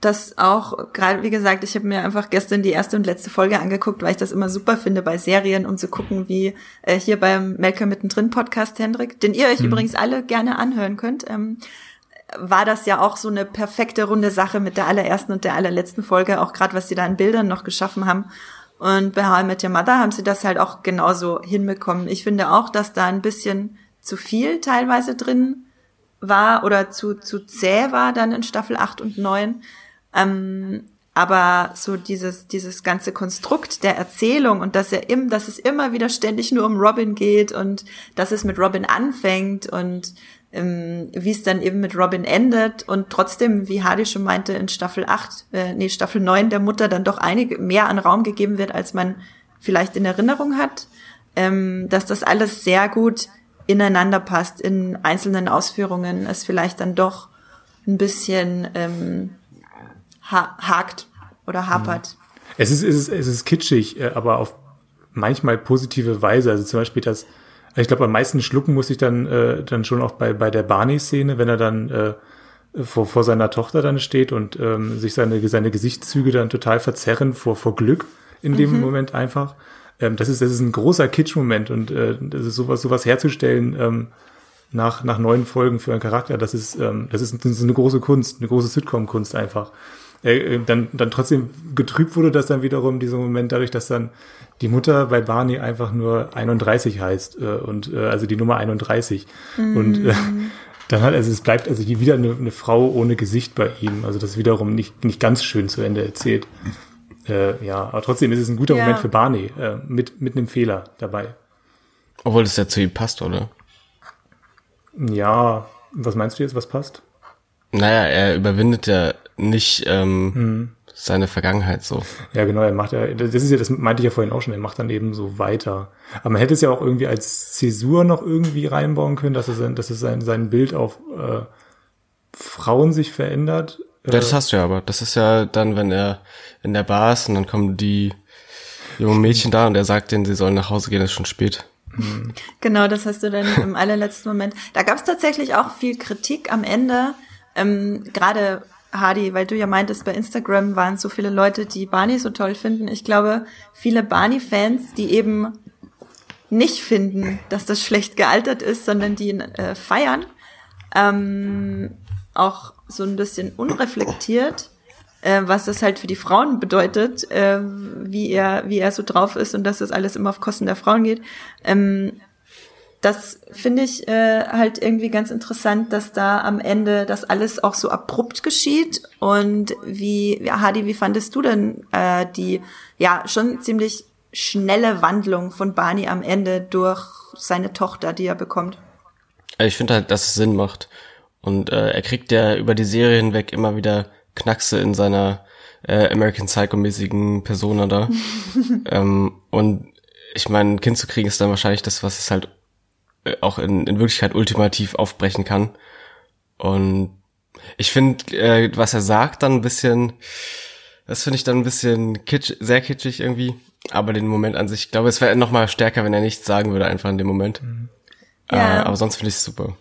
das auch, gerade wie gesagt, ich habe mir einfach gestern die erste und letzte Folge angeguckt, weil ich das immer super finde bei Serien, um zu gucken, wie äh, hier beim Melker mittendrin Podcast, Hendrik, den ihr euch mhm. übrigens alle gerne anhören könnt, ähm, war das ja auch so eine perfekte runde Sache mit der allerersten und der allerletzten Folge, auch gerade was sie da in Bildern noch geschaffen haben. Und bei How I Met Your Mother haben sie das halt auch genauso hinbekommen. Ich finde auch, dass da ein bisschen zu viel teilweise drin war oder zu, zu zäh war dann in Staffel 8 und 9. Ähm, aber so dieses, dieses ganze Konstrukt der Erzählung und dass er im, dass es immer wieder ständig nur um Robin geht und dass es mit Robin anfängt und ähm, wie es dann eben mit Robin endet und trotzdem, wie Hardy schon meinte, in Staffel 8, äh, nee, Staffel 9 der Mutter dann doch einige mehr an Raum gegeben wird, als man vielleicht in Erinnerung hat, ähm, dass das alles sehr gut ineinander passt in einzelnen Ausführungen, es vielleicht dann doch ein bisschen ähm, ha hakt oder hapert. Es ist, es ist, es ist kitschig, äh, aber auf manchmal positive Weise. Also zum Beispiel das, ich glaube, am meisten schlucken muss ich dann, äh, dann schon auch bei, bei der Barney-Szene, wenn er dann äh, vor, vor seiner Tochter dann steht und ähm, sich seine, seine Gesichtszüge dann total verzerren vor, vor Glück in dem mhm. Moment einfach. Ähm, das ist, das ist ein großer Kitsch-Moment und äh, das ist sowas, sowas herzustellen, ähm, nach, nach neun Folgen für einen Charakter, das ist, ähm, das ist, das ist eine große Kunst, eine große Sitcom-Kunst einfach äh, dann, dann trotzdem getrübt wurde das dann wiederum, dieser Moment, dadurch, dass dann die Mutter bei Barney einfach nur 31 heißt äh, und äh, also die Nummer 31. Mm. Und äh, dann hat, also es bleibt also die wieder eine, eine Frau ohne Gesicht bei ihm. Also das wiederum nicht, nicht ganz schön zu Ende erzählt. Äh, ja, aber trotzdem ist es ein guter ja. Moment für Barney, äh, mit, mit einem Fehler dabei. Obwohl es ja zu ihm passt, oder? Ja, was meinst du jetzt, was passt? Naja, er überwindet ja nicht ähm, mhm. seine Vergangenheit so. Ja, genau, er macht ja, das ist ja, das meinte ich ja vorhin auch schon, er macht dann eben so weiter. Aber man hätte es ja auch irgendwie als Zäsur noch irgendwie reinbauen können, dass es, dass es sein, sein Bild auf äh, Frauen sich verändert. Ja, das hast du ja aber. Das ist ja dann, wenn er in der Bar ist und dann kommen die jungen Mädchen da und er sagt denen, sie sollen nach Hause gehen, ist schon spät. Mhm. Genau, das hast du dann im allerletzten Moment. Da gab es tatsächlich auch viel Kritik am Ende. Ähm, Gerade Hardy, weil du ja meintest, bei Instagram waren so viele Leute, die Barney so toll finden. Ich glaube, viele Barney-Fans, die eben nicht finden, dass das schlecht gealtert ist, sondern die ihn äh, feiern, ähm, auch so ein bisschen unreflektiert, äh, was das halt für die Frauen bedeutet, äh, wie er wie er so drauf ist und dass das alles immer auf Kosten der Frauen geht. Ähm, das finde ich äh, halt irgendwie ganz interessant, dass da am Ende das alles auch so abrupt geschieht. Und wie, ja, Hadi, wie fandest du denn äh, die ja schon ziemlich schnelle Wandlung von Barney am Ende durch seine Tochter, die er bekommt? Ich finde halt, dass es Sinn macht. Und äh, er kriegt ja über die Serie hinweg immer wieder Knackse in seiner äh, American Psycho-mäßigen Persona da. ähm, und ich meine, ein Kind zu kriegen ist dann wahrscheinlich das, was es halt auch in, in Wirklichkeit ultimativ aufbrechen kann. Und ich finde, äh, was er sagt, dann ein bisschen, das finde ich dann ein bisschen kitsch, sehr kitschig irgendwie. Aber den Moment an sich, ich glaube, es wäre noch mal stärker, wenn er nichts sagen würde, einfach in dem Moment. Mhm. Ja. Äh, aber sonst finde ich es super.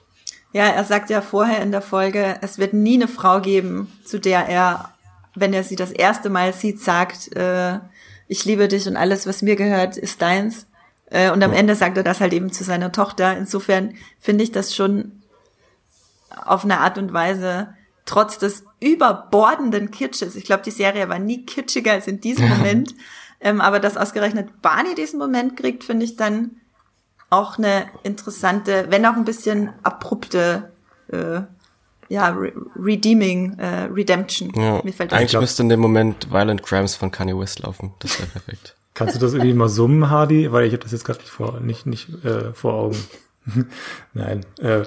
Ja, er sagt ja vorher in der Folge, es wird nie eine Frau geben, zu der er, wenn er sie das erste Mal sieht, sagt, äh, ich liebe dich und alles, was mir gehört, ist deins. Äh, und am ja. Ende sagt er das halt eben zu seiner Tochter. Insofern finde ich das schon auf eine Art und Weise, trotz des überbordenden Kitsches, ich glaube, die Serie war nie kitschiger als in diesem Moment, ähm, aber dass ausgerechnet Barney diesen Moment kriegt, finde ich dann auch eine interessante, wenn auch ein bisschen abrupte äh, ja, re redeeming, äh, Redemption. Ja. Mir fällt das Eigentlich müsste in dem Moment Violent Crimes von Kanye West laufen. Das wäre perfekt. Kannst du das irgendwie mal summen, Hardy? Weil ich habe das jetzt gerade nicht vor, nicht, nicht äh, vor Augen. Nein. Äh,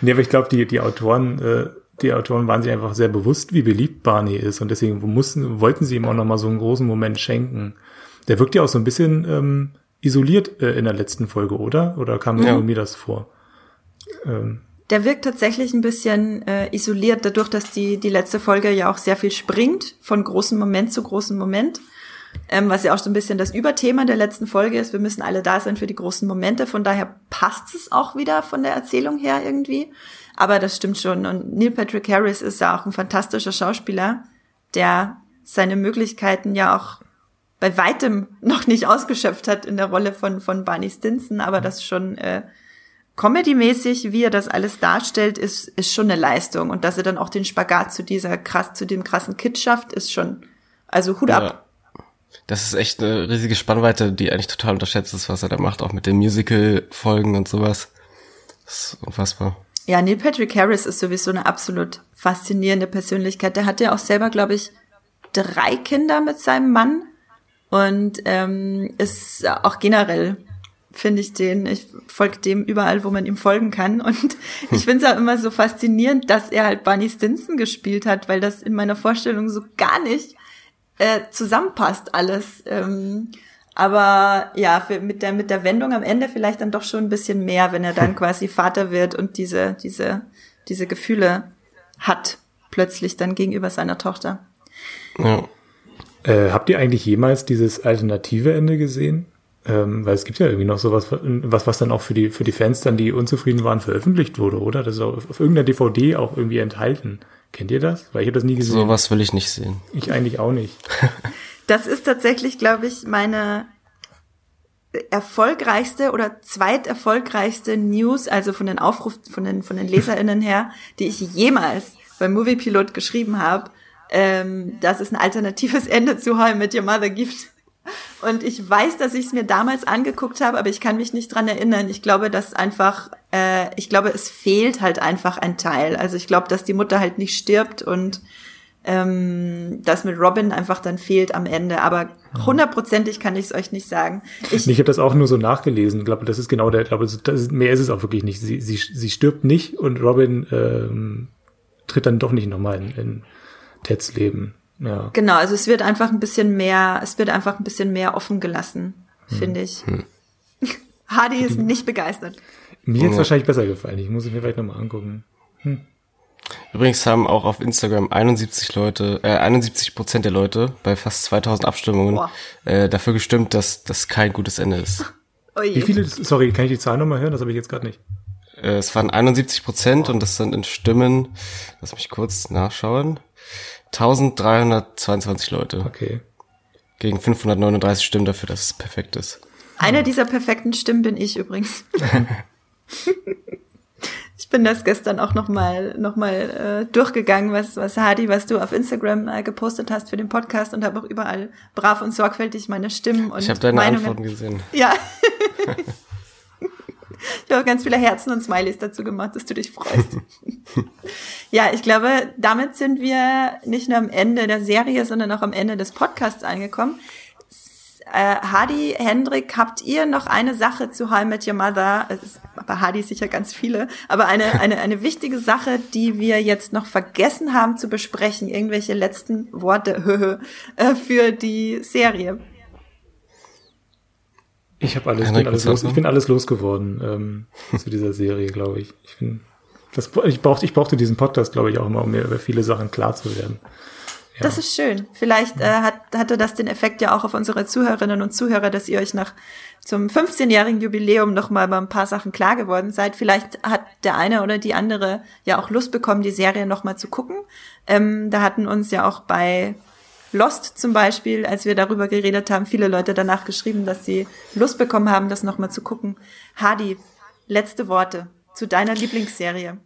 nee, aber ich glaube, die, die Autoren, äh, die Autoren waren sich einfach sehr bewusst, wie beliebt Barney ist und deswegen mussten, wollten sie ihm auch nochmal so einen großen Moment schenken. Der wirkt ja auch so ein bisschen ähm, isoliert äh, in der letzten Folge, oder? Oder kam ja. irgendwie das vor? Ähm, der wirkt tatsächlich ein bisschen äh, isoliert, dadurch, dass die, die letzte Folge ja auch sehr viel springt, von großem Moment zu großem Moment ähm, was ja auch so ein bisschen das Überthema der letzten Folge ist. Wir müssen alle da sein für die großen Momente. Von daher passt es auch wieder von der Erzählung her irgendwie. Aber das stimmt schon. Und Neil Patrick Harris ist ja auch ein fantastischer Schauspieler, der seine Möglichkeiten ja auch bei weitem noch nicht ausgeschöpft hat in der Rolle von, von Barney Stinson, aber das schon äh, Comedy-mäßig, wie er das alles darstellt, ist, ist schon eine Leistung. Und dass er dann auch den Spagat zu dieser krass, zu dem krassen Kit schafft, ist schon, also Hut ja. ab. Das ist echt eine riesige Spannweite, die eigentlich total unterschätzt ist, was er da macht, auch mit den Musical-Folgen und sowas. Das ist unfassbar. Ja, Neil Patrick Harris ist sowieso eine absolut faszinierende Persönlichkeit. Der hat ja auch selber, glaube ich, drei Kinder mit seinem Mann und ähm, ist auch generell finde ich den, ich folge dem überall, wo man ihm folgen kann. Und ich finde es auch immer so faszinierend, dass er halt Barney Stinson gespielt hat, weil das in meiner Vorstellung so gar nicht äh, zusammenpasst alles. Ähm, aber ja, für, mit der mit der Wendung am Ende vielleicht dann doch schon ein bisschen mehr, wenn er dann quasi Vater wird und diese diese diese Gefühle hat plötzlich dann gegenüber seiner Tochter. Ja. Äh, habt ihr eigentlich jemals dieses alternative Ende gesehen? Ähm, weil es gibt ja irgendwie noch sowas, was, was dann auch für die, für die Fans dann, die unzufrieden waren, veröffentlicht wurde, oder? Das ist auf irgendeiner DVD auch irgendwie enthalten. Kennt ihr das? Weil ich habe das nie gesehen. Sowas will ich nicht sehen. Ich eigentlich auch nicht. das ist tatsächlich, glaube ich, meine erfolgreichste oder zweiterfolgreichste News, also von den Aufruf, von den, von den LeserInnen her, die ich jemals beim Moviepilot geschrieben habe ähm, dass es ein alternatives Ende zu How I Met Your Mother gibt. Und ich weiß, dass ich es mir damals angeguckt habe, aber ich kann mich nicht dran erinnern. Ich glaube, dass einfach, äh, ich glaube, es fehlt halt einfach ein Teil. Also ich glaube, dass die Mutter halt nicht stirbt und ähm, das mit Robin einfach dann fehlt am Ende. Aber hundertprozentig kann ich es euch nicht sagen. Ich, ich habe das auch nur so nachgelesen. Ich glaube, das ist genau der, ich glaube, ist, mehr ist es auch wirklich nicht. Sie, sie, sie stirbt nicht und Robin ähm, tritt dann doch nicht nochmal in, in Teds Leben. Ja. Genau, also es wird einfach ein bisschen mehr, es wird einfach ein bisschen mehr offen gelassen, hm. finde ich. Hm. Hardy ist nicht begeistert. Mir hätte es wahrscheinlich besser gefallen. Ich muss es mir vielleicht nochmal angucken. Hm. Übrigens haben auch auf Instagram 71 Leute, äh, 71 Prozent der Leute bei fast 2000 Abstimmungen äh, dafür gestimmt, dass das kein gutes Ende ist. Oh Wie viele, sorry, kann ich die Zahl nochmal hören? Das habe ich jetzt gerade nicht. Äh, es waren 71 Prozent und das sind in Stimmen, lass mich kurz nachschauen, 1322 Leute. Okay. Gegen 539 Stimmen dafür, dass es perfekt ist. Einer dieser perfekten Stimmen bin ich übrigens. ich bin das gestern auch nochmal noch mal, äh, durchgegangen, was, was Hadi, was du auf Instagram äh, gepostet hast für den Podcast und habe auch überall brav und sorgfältig meine Stimmen und Ich habe deine Meinungen. Antworten gesehen. Ja. Ich habe ganz viele Herzen und Smileys dazu gemacht, dass du dich freust. ja, ich glaube, damit sind wir nicht nur am Ende der Serie, sondern auch am Ende des Podcasts angekommen. Äh, Hadi, Hendrik, habt ihr noch eine Sache zu How I Met Your Mother? Bei Hadi sicher ganz viele, aber eine, eine, eine wichtige Sache, die wir jetzt noch vergessen haben zu besprechen. Irgendwelche letzten Worte äh, für die Serie. Ich habe alles, bin alles los, ich bin alles losgeworden ähm, zu dieser Serie, glaube ich. Ich bin, das, ich brauchte, ich brauchte diesen Podcast, glaube ich, auch mal, um mir über viele Sachen klar zu werden. Ja. Das ist schön. Vielleicht äh, hat, hatte das den Effekt ja auch auf unsere Zuhörerinnen und Zuhörer, dass ihr euch nach zum 15-jährigen Jubiläum noch mal bei ein paar Sachen klar geworden seid. Vielleicht hat der eine oder die andere ja auch Lust bekommen, die Serie noch mal zu gucken. Ähm, da hatten uns ja auch bei Lost zum Beispiel, als wir darüber geredet haben, viele Leute danach geschrieben, dass sie Lust bekommen haben, das nochmal zu gucken. Hadi, letzte Worte zu deiner Lieblingsserie.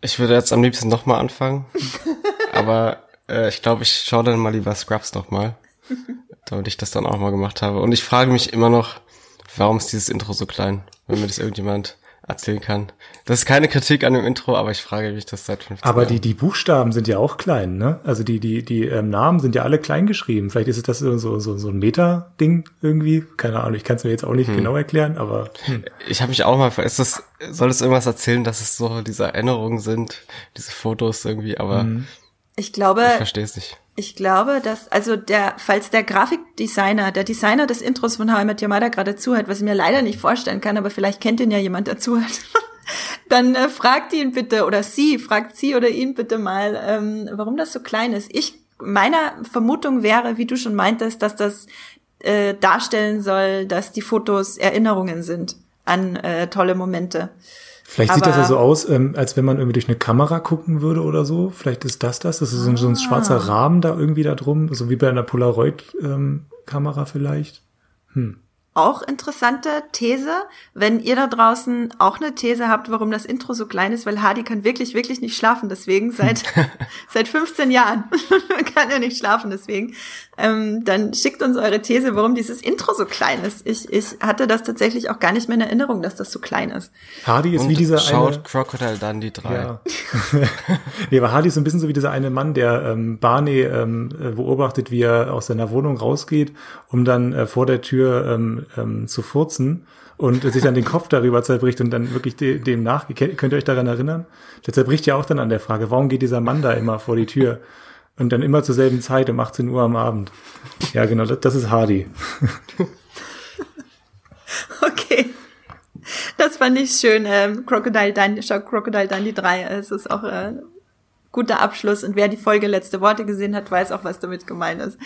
Ich würde jetzt am liebsten nochmal anfangen, aber äh, ich glaube, ich schaue dann mal lieber Scrubs nochmal, damit ich das dann auch mal gemacht habe. Und ich frage mich immer noch, warum ist dieses Intro so klein, wenn mir das irgendjemand erzählen kann. Das ist keine Kritik an dem Intro, aber ich frage mich das seit 15 Aber die, die Buchstaben sind ja auch klein, ne? Also die, die, die ähm, Namen sind ja alle klein geschrieben. Vielleicht ist es das so, so, so ein Meta-Ding irgendwie. Keine Ahnung, ich kann es mir jetzt auch nicht hm. genau erklären, aber. Hm. Ich habe mich auch mal, ist das, soll es irgendwas erzählen, dass es so diese Erinnerungen sind, diese Fotos irgendwie, aber hm. Ich glaube. Ich verstehe es nicht. Ich glaube, dass, also der, falls der Grafikdesigner, der Designer des Intros von How I Met Your Mother gerade zuhört, was ich mir leider nicht vorstellen kann, aber vielleicht kennt ihn ja jemand, der zuhört, dann äh, fragt ihn bitte, oder sie, fragt sie oder ihn bitte mal, ähm, warum das so klein ist. Ich, meiner Vermutung wäre, wie du schon meintest, dass das äh, darstellen soll, dass die Fotos Erinnerungen sind an äh, tolle Momente. Vielleicht Aber sieht das ja so aus, ähm, als wenn man irgendwie durch eine Kamera gucken würde oder so. Vielleicht ist das das. Das ist so ein, so ein schwarzer Rahmen da irgendwie da drum, so wie bei einer Polaroid-Kamera vielleicht. Hm. auch interessante These. Wenn ihr da draußen auch eine These habt, warum das Intro so klein ist, weil Hardy kann wirklich, wirklich nicht schlafen, deswegen seit, seit 15 Jahren kann er nicht schlafen, deswegen, ähm, dann schickt uns eure These, warum dieses Intro so klein ist. Ich, ich hatte das tatsächlich auch gar nicht mehr in Erinnerung, dass das so klein ist. Hardy ist Und wie dieser schaut eine. Crocodile Dundee 3. Ja. nee, aber Hardy ist so ein bisschen so wie dieser eine Mann, der ähm, Barney ähm, äh, beobachtet, wie er aus seiner Wohnung rausgeht, um dann äh, vor der Tür ähm, ähm, zu furzen und sich dann den Kopf darüber zerbricht und dann wirklich de dem nach. Könnt ihr euch daran erinnern? Der zerbricht ja auch dann an der Frage, warum geht dieser Mann da immer vor die Tür? Und dann immer zur selben Zeit um 18 Uhr am Abend. Ja, genau, das, ist Hardy. Okay. Das fand ich schön. Ähm, Crocodile Dundee, schau Crocodile Dundee 3. Es ist auch äh, guter Abschluss. Und wer die Folge Letzte Worte gesehen hat, weiß auch, was damit gemeint ist.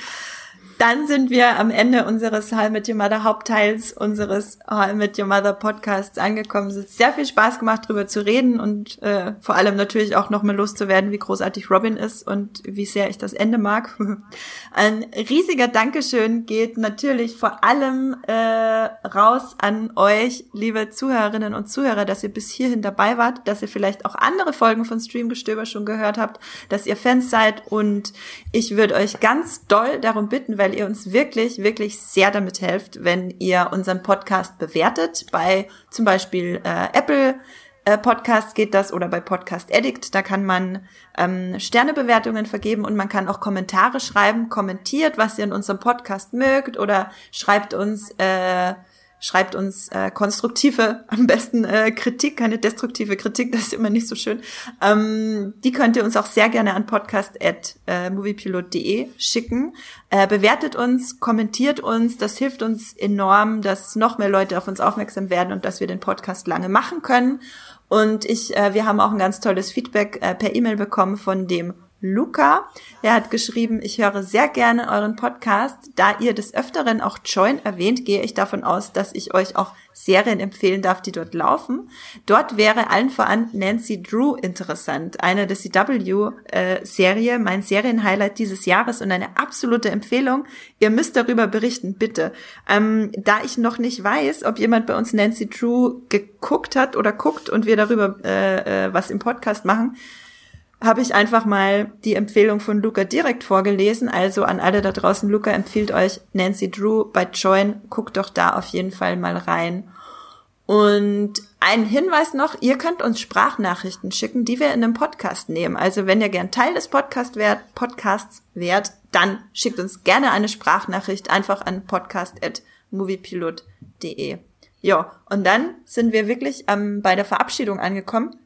Dann sind wir am Ende unseres I Met Your Mother Hauptteils, unseres I Met Your Mother Podcasts angekommen. Es hat sehr viel Spaß gemacht, drüber zu reden und äh, vor allem natürlich auch nochmal loszuwerden, wie großartig Robin ist und wie sehr ich das Ende mag. Ein riesiger Dankeschön geht natürlich vor allem äh, raus an euch, liebe Zuhörerinnen und Zuhörer, dass ihr bis hierhin dabei wart, dass ihr vielleicht auch andere Folgen von Streamgestöber schon gehört habt, dass ihr Fans seid und ich würde euch ganz doll darum bitten, weil ihr uns wirklich, wirklich sehr damit helft, wenn ihr unseren Podcast bewertet. Bei zum Beispiel äh, Apple äh, Podcast geht das oder bei Podcast Addict. Da kann man ähm, Sternebewertungen vergeben und man kann auch Kommentare schreiben. Kommentiert, was ihr in unserem Podcast mögt oder schreibt uns äh, schreibt uns äh, konstruktive, am besten äh, Kritik, keine destruktive Kritik, das ist immer nicht so schön. Ähm, die könnt ihr uns auch sehr gerne an podcast.moviepilot.de schicken. Äh, bewertet uns, kommentiert uns, das hilft uns enorm, dass noch mehr Leute auf uns aufmerksam werden und dass wir den Podcast lange machen können. Und ich, äh, wir haben auch ein ganz tolles Feedback äh, per E-Mail bekommen von dem Luca. Er hat geschrieben, ich höre sehr gerne euren Podcast. Da ihr des Öfteren auch Join erwähnt, gehe ich davon aus, dass ich euch auch Serien empfehlen darf, die dort laufen. Dort wäre allen voran Nancy Drew interessant, eine der CW-Serie, mein Serienhighlight dieses Jahres und eine absolute Empfehlung. Ihr müsst darüber berichten, bitte. Ähm, da ich noch nicht weiß, ob jemand bei uns Nancy Drew geguckt hat oder guckt und wir darüber äh, äh, was im Podcast machen, habe ich einfach mal die Empfehlung von Luca direkt vorgelesen. Also an alle da draußen, Luca empfiehlt euch Nancy Drew bei Join. Guckt doch da auf jeden Fall mal rein. Und ein Hinweis noch, ihr könnt uns Sprachnachrichten schicken, die wir in einem Podcast nehmen. Also wenn ihr gern Teil des Podcast wärt, Podcasts wärt, dann schickt uns gerne eine Sprachnachricht einfach an podcast.moviepilot.de. Ja, und dann sind wir wirklich ähm, bei der Verabschiedung angekommen.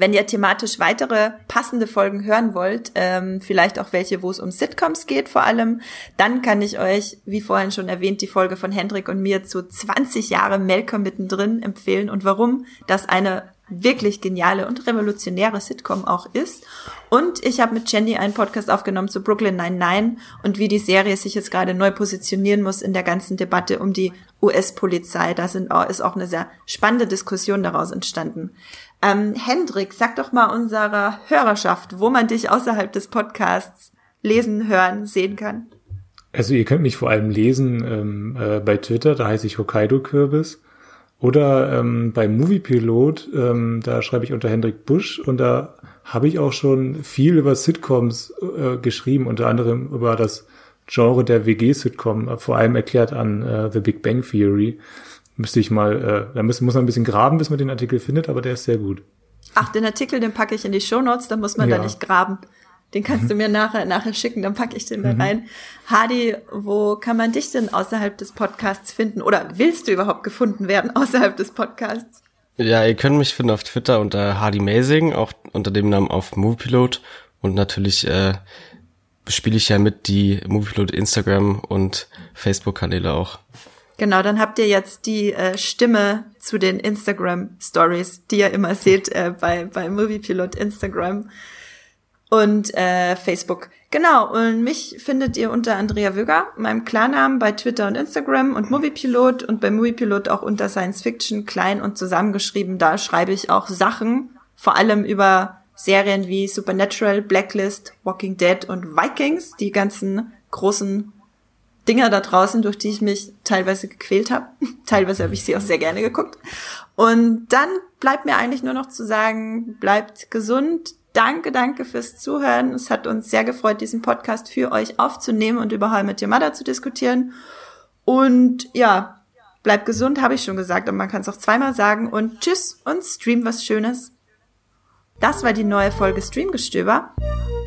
Wenn ihr thematisch weitere passende Folgen hören wollt, ähm, vielleicht auch welche, wo es um Sitcoms geht vor allem, dann kann ich euch, wie vorhin schon erwähnt, die Folge von Hendrik und mir zu 20 Jahre Melker mittendrin empfehlen und warum das eine wirklich geniale und revolutionäre Sitcom auch ist. Und ich habe mit Jenny einen Podcast aufgenommen zu Brooklyn 99 und wie die Serie sich jetzt gerade neu positionieren muss in der ganzen Debatte um die US-Polizei. Da sind ist auch eine sehr spannende Diskussion daraus entstanden. Ähm, Hendrik, sag doch mal unserer Hörerschaft, wo man dich außerhalb des Podcasts lesen, hören, sehen kann. Also ihr könnt mich vor allem lesen ähm, äh, bei Twitter, da heiße ich Hokkaido Kürbis. Oder ähm, bei Moviepilot, ähm, da schreibe ich unter Hendrik Busch und da habe ich auch schon viel über Sitcoms äh, geschrieben, unter anderem über das Genre der WG-Sitcom, äh, vor allem erklärt an äh, The Big Bang Theory. Müsste ich mal, äh, da muss, muss man ein bisschen graben, bis man den Artikel findet, aber der ist sehr gut. Ach, den Artikel, den packe ich in die Shownotes, da muss man Ja. da nicht graben. Den kannst du mir nachher, nachher schicken, dann packe ich den da rein. Hadi, wo kann man dich denn außerhalb des Podcasts finden? Oder willst du überhaupt gefunden werden außerhalb des Podcasts? Ja, ihr könnt mich finden auf Twitter unter Hardy Mazing, auch unter dem Namen auf Moviepilot. Und natürlich äh, bespiele ich ja mit die Moviepilot Instagram und Facebook-Kanäle auch. Genau, dann habt ihr jetzt die äh, Stimme zu den Instagram Stories, die ihr immer seht äh, bei, bei Moviepilot Instagram. und äh, Facebook. Genau, und mich findet ihr unter Andrea Wöger, meinem Klarnamen bei Twitter und Instagram und Moviepilot und bei Moviepilot auch unter Science Fiction klein und zusammengeschrieben. Da schreibe ich auch Sachen, vor allem über Serien wie Supernatural, Blacklist, Walking Dead und Vikings, die ganzen großen Dinger da draußen, durch die ich mich teilweise gequält habe. teilweise habe ich sie auch sehr gerne geguckt. Und dann bleibt mir eigentlich nur noch zu sagen, bleibt gesund, Danke, danke fürs Zuhören. Es hat uns sehr gefreut, diesen Podcast für euch aufzunehmen und über How mit Your Mother zu diskutieren. Und ja, bleibt gesund, habe ich schon gesagt, aber man kann es auch zweimal sagen. Und tschüss und stream was Schönes. Das war die neue Folge Streamgestöber.